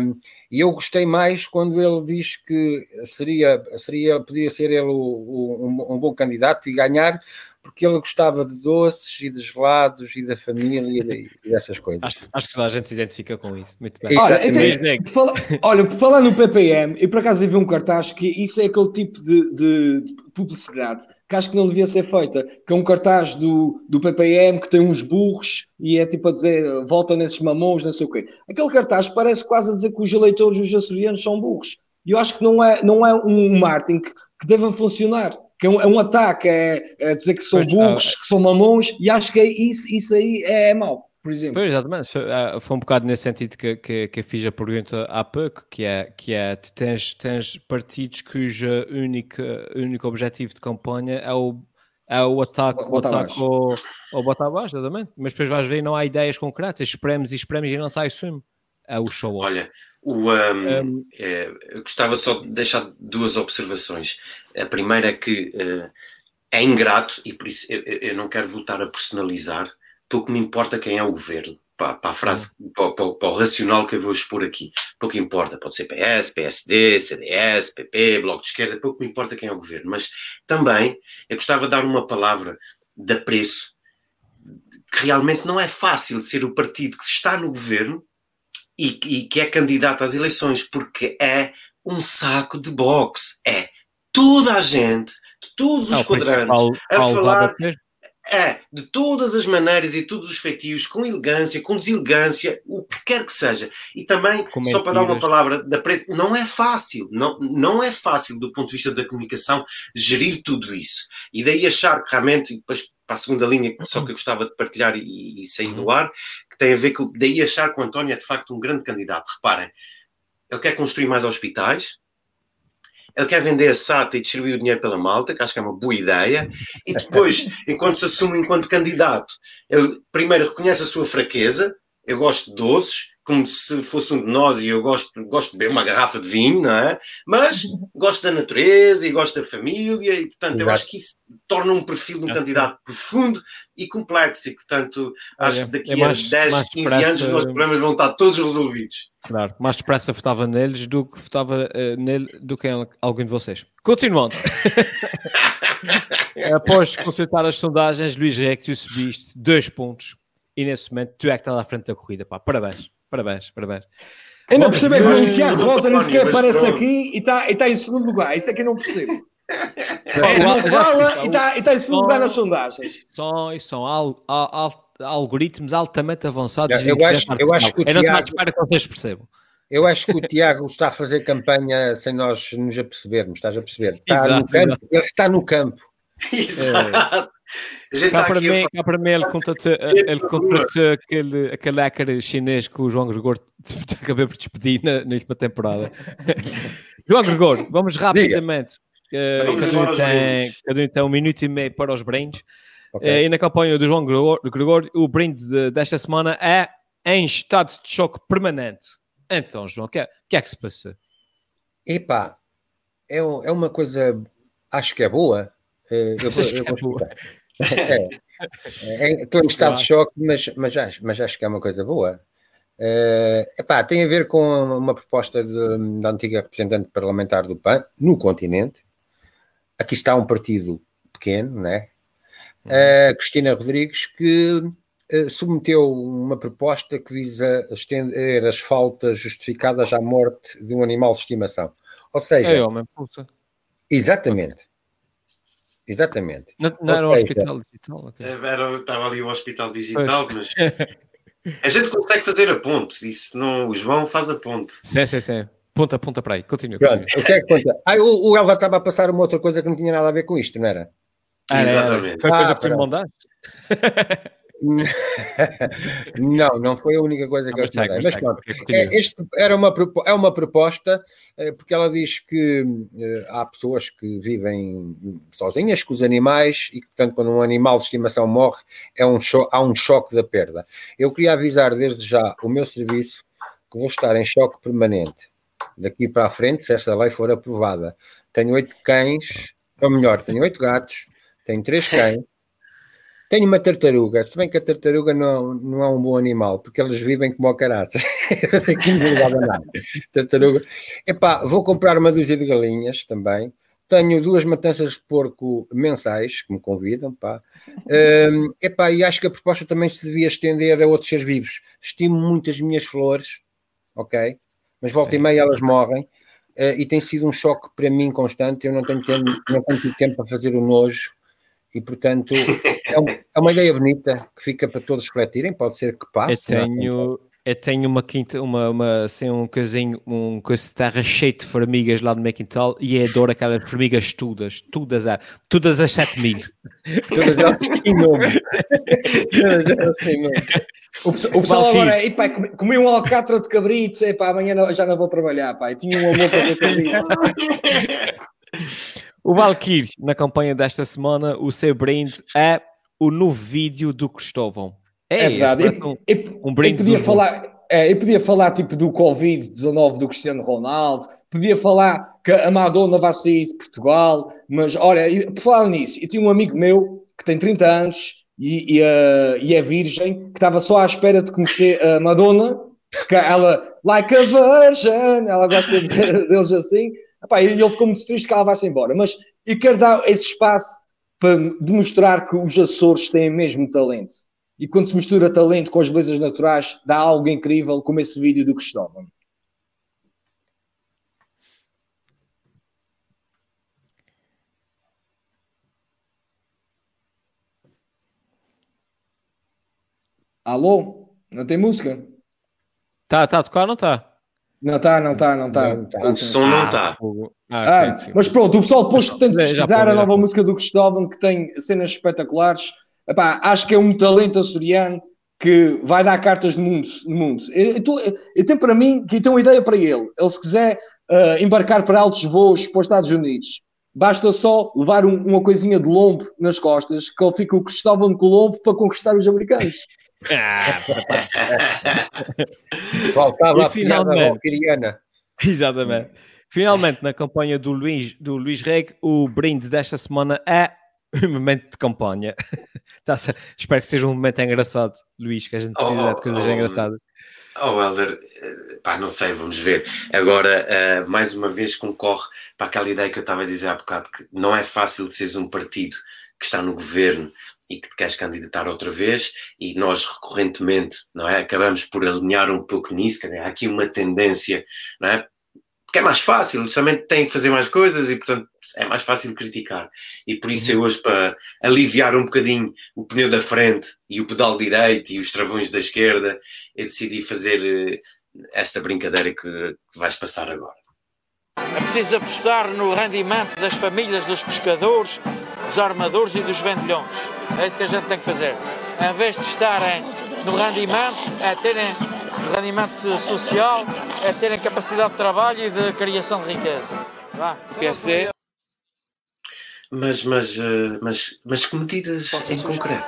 E: Um, e eu gostei mais quando ele diz que seria, seria podia ser ele o, o, um, um, bom candidato e ganhar, porque ele gostava de doces e de gelados e da família e, dessas coisas.
A: Acho, acho, que toda a gente se identifica com isso. Muito bem.
F: Olha, então, fala, olha, por falar no PPM, e por acaso eu vi um cartaz que isso é aquele tipo de, de, de publicidade que acho que não devia ser feita, que é um cartaz do, do PPM que tem uns burros e é tipo a dizer volta nesses mamões, não sei o quê. Aquele cartaz parece quase a dizer que os eleitores os açorianos são burros. E eu acho que não é, não é um marketing que, que deva funcionar que é um, é um ataque, é, é, dizer que são pois, burros, ah, que são mamões, e acho que é isso, isso aí é, é mau, por exemplo.
A: Pois, exatamente, foi, ah, foi, um bocado nesse sentido que, que, que fiz a pergunta há pouco, que é, que é tu tens, tens partidos cujo único, único objetivo de campanha é o, é o ataque, o ataque ao, ao botar abaixo, exatamente, mas depois vais ver não há ideias concretas, espremos e espremos e não sai sumo. O show.
B: Olha, o, um, um, é, eu gostava só de deixar duas observações. A primeira é que uh, é ingrato, e por isso eu, eu, não quero voltar a personalizar, pouco me importa quem é o governo. Para, para a frase, para, para, para, o racional que eu vou expor aqui, pouco importa, pode ser PS, PSD, CDS, PP, Bloco de Esquerda, pouco me importa quem é o governo, mas também eu gostava de dar uma palavra de apreço, que realmente não é fácil de ser o partido que está no governo e, e que é candidato às eleições, porque é um saco de boxe. É toda a gente, de todos os quadrantes, a falar é, de todas as maneiras e todos os feitios, com elegância, com deselegância, o que quer que seja. E também, Como só para dar uma palavra da presa, não é fácil, não, não é fácil do ponto de vista da comunicação gerir tudo isso. E daí achar que realmente, depois para a segunda linha, só que eu gostava de partilhar e, e sair do uhum. ar, tem a ver com, daí achar que o António é de facto um grande candidato. Reparem, ele quer construir mais hospitais, ele quer vender a SATA e distribuir o dinheiro pela malta, que acho que é uma boa ideia, e depois, enquanto se assume enquanto candidato, ele primeiro reconhece a sua fraqueza, eu gosto de doces, como se fosse um de nós e eu gosto, gosto de beber uma garrafa de vinho, não é? Mas gosto da natureza e gosto da família e, portanto, Exato. eu acho que isso torna um perfil de um candidato profundo e complexo e, portanto, acho que daqui é mais, a 10, 15 depressa, anos os nossos problemas vão estar todos resolvidos.
A: Claro, mais depressa votava neles do que votava uh, nele do que em algum de vocês. Continuando. Após consultar as sondagens, Luís tu subiste dois pontos e nesse momento tu é que estás à frente da corrida, pá, parabéns. Parabéns, parabéns.
F: Eu não percebo é que o Tiago Rosa nem sequer aparece aqui e está tá em segundo lugar. Isso é que eu não percebo. É, não fala e está tá em segundo lugar nas sondagens.
A: São, são al, al, al, algoritmos altamente avançados.
E: Eu, eu acho, eu acho que o
A: eu Tiago, espera que vocês percebam.
E: Eu acho que o Tiago está a fazer campanha sem nós nos apercebermos, estás a perceber? Está exato, no campo, exato. ele está no campo.
B: Exato.
A: É. Cá, para mim, cá para mim, ele conta-te conta aquele, aquele hacker chinês que o João Gregor acabei por despedir na, na última temporada. João Gregor, vamos rapidamente. Uh, cada, um tem, cada um tem um minuto e meio para os brains. Okay. Uh, e na campanha do João Gregor, o brinde de, desta semana é em estado de choque permanente. Então, João, o que, é, que é que se passa?
E: Epá, é, é uma coisa, acho que é boa. Eh, eu, vou, eu vou é, é, é, estou em estado de choque, mas, mas, acho, mas acho que é uma coisa boa. Uh, epá, tem a ver com uma proposta de, da antiga representante parlamentar do PAN no continente. Aqui está um partido pequeno, né? Cristina Rodrigues, que uh, submeteu uma proposta que visa estender as faltas justificadas à morte de um animal de estimação. Ou seja,
A: é homem, puta.
E: Exatamente. Exatamente.
A: Não, não era o hospital digital? Okay.
B: Era, estava ali o hospital digital, pois. mas a gente consegue fazer a ponte. Isso não, o João faz a ponte.
A: Sim, sim, sim. Ponta, ponta para aí. Continua.
E: Pronto, o que é que conta? Ah, o, o Elva estava a passar uma outra coisa que não tinha nada a ver com isto, não era?
B: Ah, Exatamente.
A: Foi a coisa ah, que me mandaste?
E: não, não foi a única coisa que eu te mandei. Mas pronto, é, este era uma, é uma proposta, eh, porque ela diz que eh, há pessoas que vivem sozinhas com os animais e, portanto, quando um animal de estimação morre, é um há um choque da perda. Eu queria avisar desde já o meu serviço que vou estar em choque permanente daqui para a frente, se esta lei for aprovada. Tenho oito cães, ou melhor, tenho oito gatos, tenho três cães. Tenho uma tartaruga, se bem que a tartaruga não, não é um bom animal, porque elas vivem como o caráter. Aqui não nada. Tartaruga. Epá, vou comprar uma dúzia de galinhas também. Tenho duas matanças de porco mensais que me convidam, pá. Um, epá, e acho que a proposta também se devia estender a outros seres vivos. Estimo muito as minhas flores, ok? Mas volta e meia elas morrem. Uh, e tem sido um choque para mim constante. Eu não tenho tempo, não tenho tempo para fazer o nojo e portanto é, um, é, uma ideia bonita que fica para todos refletirem, pode ser que passe.
A: Eu é? Eu tenho uma quinta, uma, uma assim, um coisinho, um coisa de terra cheio de formigas lá no quintal e é adoro aquelas formigas todas, todas, a, todas as 7 mil.
E: todas elas têm nome. todas elas têm nome.
F: O, o pessoal agora, epá, comi um alcatra de cabritos, epá, amanhã não, já não vou trabalhar, pá, tinha um amor para ver cabritos.
A: O Valkyrie, na campanha desta semana, o seu brinde é o novo vídeo do Cristóvão.
F: É, é verdade. Um, eu, um eu podia falar, é, eu podia falar tipo do Covid-19 do Cristiano Ronaldo, podia falar que a Madonna vai sair de Portugal, mas olha, por falar nisso, eu tinha um amigo meu que tem 30 anos e, e, uh, e é virgem, que estava só à espera de conhecer a Madonna, que ela, like a virgin, ela gosta deles assim, Epá, e ele ficou muito triste que ela vai-se embora. Mas eu quero dar esse espaço para demonstrar que os Açores têm mesmo talento. E quando se mistura talento com as belezas naturais, dá algo incrível, como esse vídeo do Cristóvão. Alô? Não tem música?
A: Tá, tá tocar ou não está?
F: Não está, não está, não está.
B: Tá o som não está.
F: Ah, ah, okay. mas pronto, o pessoal depois que tem de pesquisar a nova música do Cristóvão, que tem cenas espetaculares, epá, acho que é um talento açoriano que vai dar cartas no mundo. No mundo. Eu, eu, eu tenho para mim que tenho uma ideia para ele. Ele, se quiser uh, embarcar para altos voos para os Estados Unidos, basta só levar um, uma coisinha de lombo nas costas, que ele fica o Cristóvão Colombo para conquistar os americanos. Ah,
E: Faltava a piada valquiriana.
A: Exatamente. Finalmente, na campanha do Luís, do Luís Reg, o brinde desta semana é momento de campanha. tá Espero que seja um momento engraçado, Luís, que a gente precisa oh, de coisas oh, engraçadas.
B: Oh, Helder, pá, não sei, vamos ver. Agora, uh, mais uma vez, concorre para aquela ideia que eu estava a dizer há bocado, que não é fácil seres um partido que está no governo e que te queres candidatar outra vez, e nós recorrentemente não é, acabamos por alinhar um pouco nisso, quer dizer, há aqui uma tendência, não é? Porque é mais fácil, justamente tem que fazer mais coisas e, portanto, é mais fácil criticar. E por isso eu hoje, para aliviar um bocadinho o pneu da frente e o pedal direito e os travões da esquerda, eu decidi fazer eh, esta brincadeira que, que vais passar agora.
L: É preciso apostar no rendimento das famílias dos pescadores dos armadores e dos vendilhões. É isso que a gente tem que fazer. Em vez de estarem no rendimento, é terem rendimento social, é terem capacidade de trabalho e de criação de riqueza. Vá, o PSD.
B: Mas, mas, eh, mas, mas que medidas em concreto?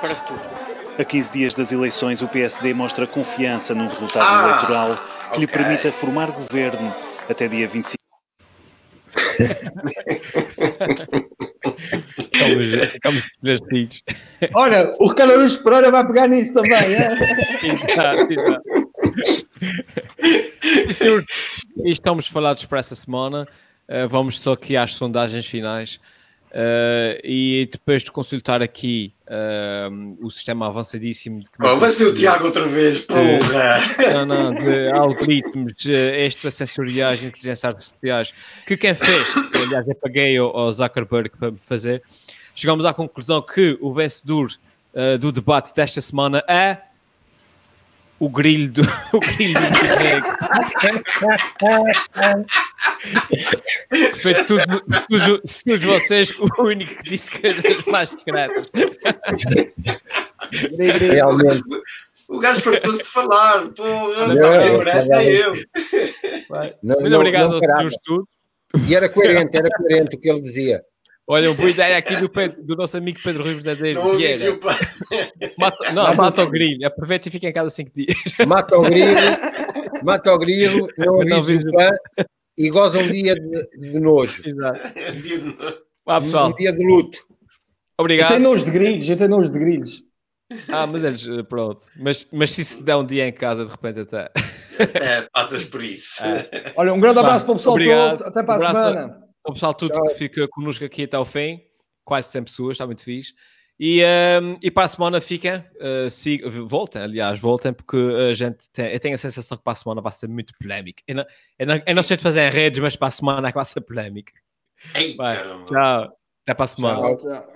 M: A 15 dias das eleições, o PSD mostra confiança num resultado ah, eleitoral que okay. lhe permita formar governo até dia 25.
A: Ficamos divertidos.
F: Olha, o Ricardo Araújo Pereira vai pegar nisso também. É? exato,
A: exato. Estamos falados para essa semana. Uh, vamos só aqui às sondagens finais. Uh, e depois de consultar aqui uh, o sistema avançadíssimo de
B: oh, vai ser o Tiago outra vez, porra!
A: Não, não, de algoritmos extrasensoriais, inteligências artificiais, que quem fez, que, aliás, eu paguei ao, ao Zuckerberg para fazer, chegamos à conclusão que o vencedor uh, do debate desta semana é o grilho do o grilho do Foi tudo, todos vocês o único que disse que as mais secretas.
B: Realmente. O gajo fartou-se de falar, porra, não, merece é ele.
A: Não, Muito não, obrigado não tudo.
E: E era coerente, era coerente o que ele dizia.
A: Olha, uma boa ideia aqui do, Pedro, do nosso amigo Pedro Rui Verdadeiro. Não, Vieira. Mata, não, mata o grilho. Aproveita e fica em casa 5 dias.
E: Mata o grilo, mata o grilo, não avisa o pão e goza um dia de, de nojo. Exato.
A: Ah, pessoal.
E: Um dia de luto.
A: Obrigado.
F: Eu tenho nojo de grilhos, eu tenho nojo de grilhos.
A: Ah, mas eles, eh, pronto. Mas, mas se se der um dia em casa, de repente até.
B: É, passas por isso. É.
F: Olha, um grande abraço para o pessoal Obrigado. todo. Até para a semana.
A: O pessoal tudo Tchau. que fica connosco aqui até ao fim, quase 100 pessoas, está muito fixe. E, um, e para a semana fiquem, uh, sig- voltem, aliás, voltem, porque a gente tem, eu tenho a sensação que para a semana vai ser muito polémico. Eu não, eu não, eu não sei de fazer em redes, mas para a semana é que vai ser polémico. Vai, tchau, até para a semana. Tchau, tchau.